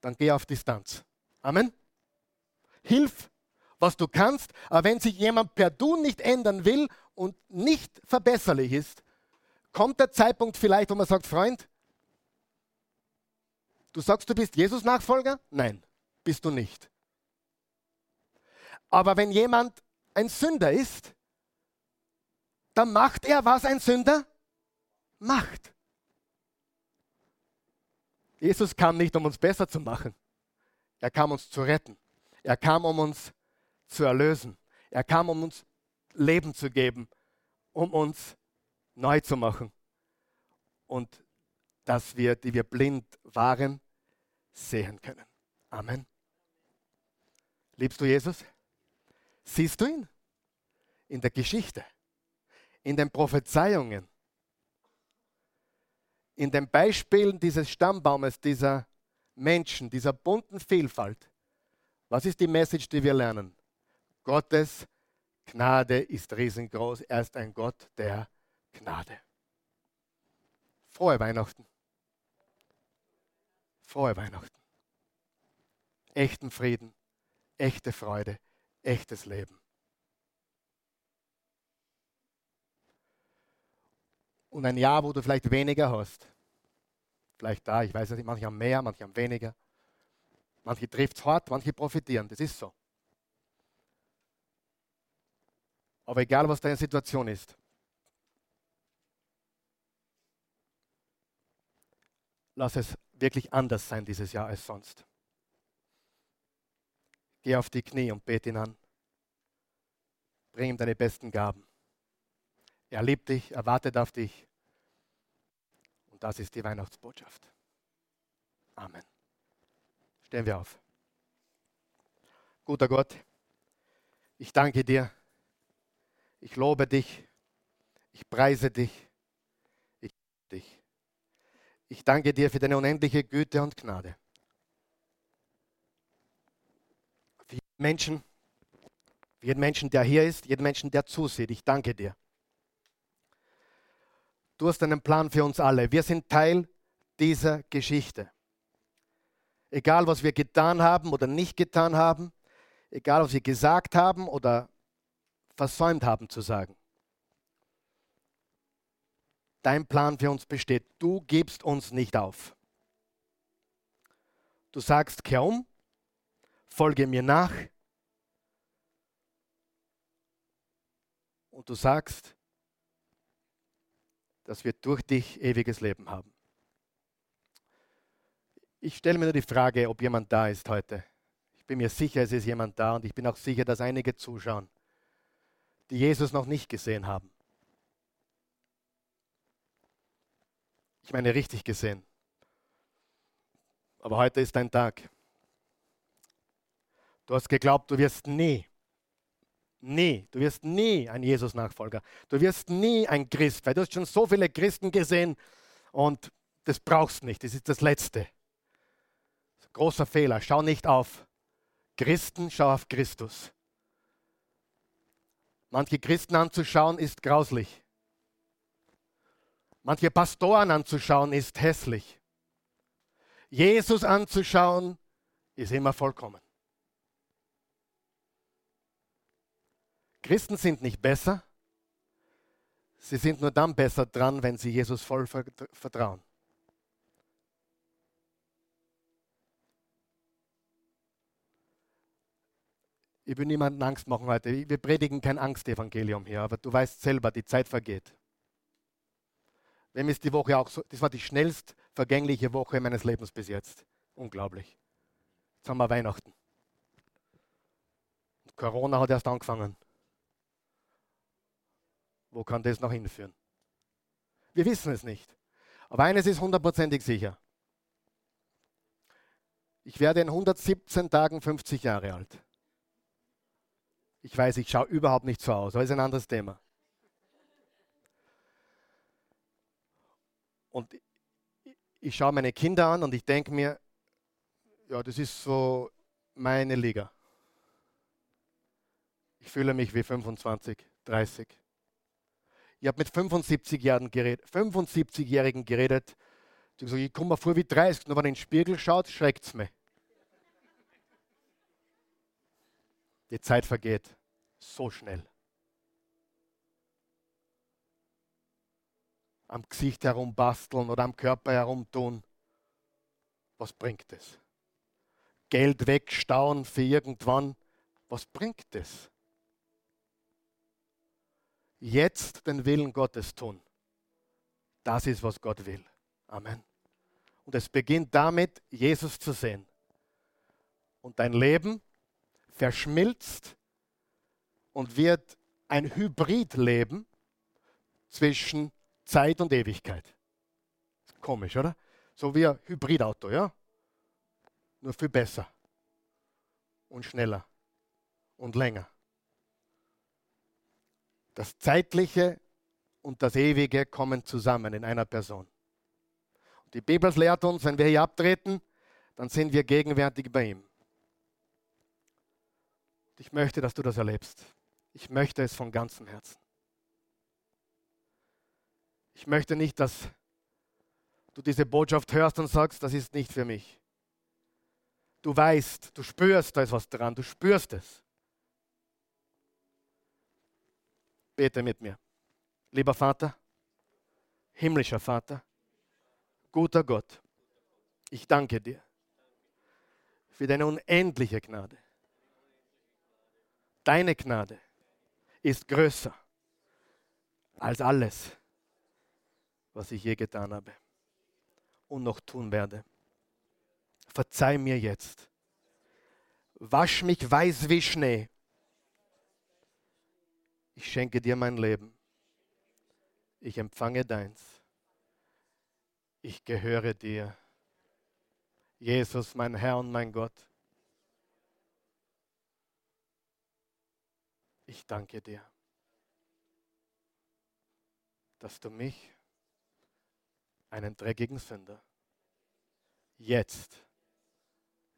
dann geh auf Distanz. Amen. Hilf, was du kannst, aber wenn sich jemand per Du nicht ändern will und nicht verbesserlich ist, kommt der Zeitpunkt vielleicht, wo man sagt, Freund, du sagst, du bist Jesus-Nachfolger? Nein, bist du nicht. Aber wenn jemand ein Sünder ist, dann macht er, was ein Sünder macht. Jesus kam nicht, um uns besser zu machen. Er kam, uns zu retten. Er kam, um uns zu erlösen. Er kam, um uns Leben zu geben, um uns neu zu machen. Und dass wir, die wir blind waren, sehen können. Amen. Liebst du Jesus? Siehst du ihn in der Geschichte? In den Prophezeiungen, in den Beispielen dieses Stammbaumes, dieser Menschen, dieser bunten Vielfalt, was ist die Message, die wir lernen? Gottes Gnade ist riesengroß. Er ist ein Gott der Gnade. Frohe Weihnachten. Frohe Weihnachten. Echten Frieden, echte Freude, echtes Leben. Und ein Jahr, wo du vielleicht weniger hast. Vielleicht da, ich weiß nicht, manche haben mehr, manche haben weniger. Manche trifft es hart, manche profitieren. Das ist so. Aber egal, was deine Situation ist, lass es wirklich anders sein dieses Jahr als sonst. Geh auf die Knie und bete ihn an. Bring ihm deine besten Gaben. Er liebt dich, er wartet auf dich. Und das ist die Weihnachtsbotschaft. Amen. Stehen wir auf. Guter Gott, ich danke dir. Ich lobe dich. Ich preise dich. Ich dich. Ich danke dir für deine unendliche Güte und Gnade. Für jeden Menschen, für jeden Menschen, der hier ist, jeden Menschen, der zusieht, ich danke dir. Du hast einen Plan für uns alle. Wir sind Teil dieser Geschichte. Egal, was wir getan haben oder nicht getan haben, egal, was wir gesagt haben oder versäumt haben zu sagen dein Plan für uns besteht. Du gibst uns nicht auf. Du sagst, kehr um, folge mir nach. Und du sagst, dass wir durch dich ewiges Leben haben. Ich stelle mir nur die Frage, ob jemand da ist heute. Ich bin mir sicher, es ist jemand da und ich bin auch sicher, dass einige zuschauen, die Jesus noch nicht gesehen haben. Ich meine, richtig gesehen. Aber heute ist dein Tag. Du hast geglaubt, du wirst nie, nie, du wirst nie ein Jesus-Nachfolger. Du wirst nie ein Christ, weil du hast schon so viele Christen gesehen und das brauchst nicht. Das ist das Letzte. Großer Fehler. Schau nicht auf Christen, schau auf Christus. Manche Christen anzuschauen ist grauslich. Manche Pastoren anzuschauen ist hässlich. Jesus anzuschauen ist immer vollkommen. Christen sind nicht besser. Sie sind nur dann besser dran, wenn sie Jesus voll vertrauen. Ich will niemandem Angst machen heute. Wir predigen kein Angstevangelium hier, aber du weißt selber, die Zeit vergeht. Wem ist die Woche auch so? Das war die schnellst vergängliche Woche meines Lebens bis jetzt. Unglaublich. Jetzt haben wir Weihnachten. Corona hat erst angefangen. Wo kann das noch hinführen? Wir wissen es nicht. Aber eines ist hundertprozentig sicher. Ich werde in 117 Tagen 50 Jahre alt. Ich weiß, ich schaue überhaupt nicht so aus, aber ist ein anderes Thema. Und ich schaue meine Kinder an und ich denke mir, ja, das ist so meine Liga. Ich fühle mich wie 25, 30. Ich habe mit 75-Jährigen geredet, 75 geredet. Die gesagt, ich komme mir vor wie 30. Nur wenn man in den Spiegel schaut, schreckt es mich. Die Zeit vergeht so schnell. am Gesicht herumbasteln oder am Körper herumtun. Was bringt es? Geld wegstauen für irgendwann. Was bringt es? Jetzt den Willen Gottes tun. Das ist, was Gott will. Amen. Und es beginnt damit, Jesus zu sehen. Und dein Leben verschmilzt und wird ein Hybridleben zwischen Zeit und Ewigkeit. Komisch, oder? So wie ein Hybridauto, ja? Nur viel besser und schneller und länger. Das Zeitliche und das Ewige kommen zusammen in einer Person. Die Bibel lehrt uns, wenn wir hier abtreten, dann sind wir gegenwärtig bei ihm. Ich möchte, dass du das erlebst. Ich möchte es von ganzem Herzen. Ich möchte nicht, dass du diese Botschaft hörst und sagst, das ist nicht für mich. Du weißt, du spürst, da ist was dran, du spürst es. Bete mit mir. Lieber Vater, himmlischer Vater, guter Gott, ich danke dir für deine unendliche Gnade. Deine Gnade ist größer als alles, was ich je getan habe und noch tun werde. Verzeih mir jetzt. Wasch mich weiß wie Schnee. Ich schenke dir mein Leben. Ich empfange deins. Ich gehöre dir. Jesus, mein Herr und mein Gott. Ich danke dir, dass du mich, einen dreckigen Sünder, jetzt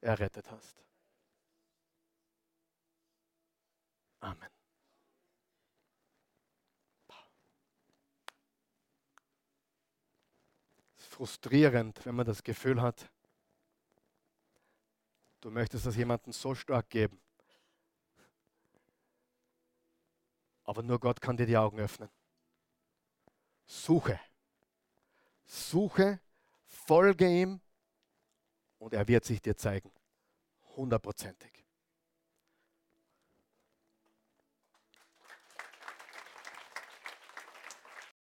errettet hast. Amen. Es ist frustrierend, wenn man das Gefühl hat, du möchtest das jemandem so stark geben. Aber nur Gott kann dir die Augen öffnen. Suche. Suche, folge ihm und er wird sich dir zeigen. Hundertprozentig.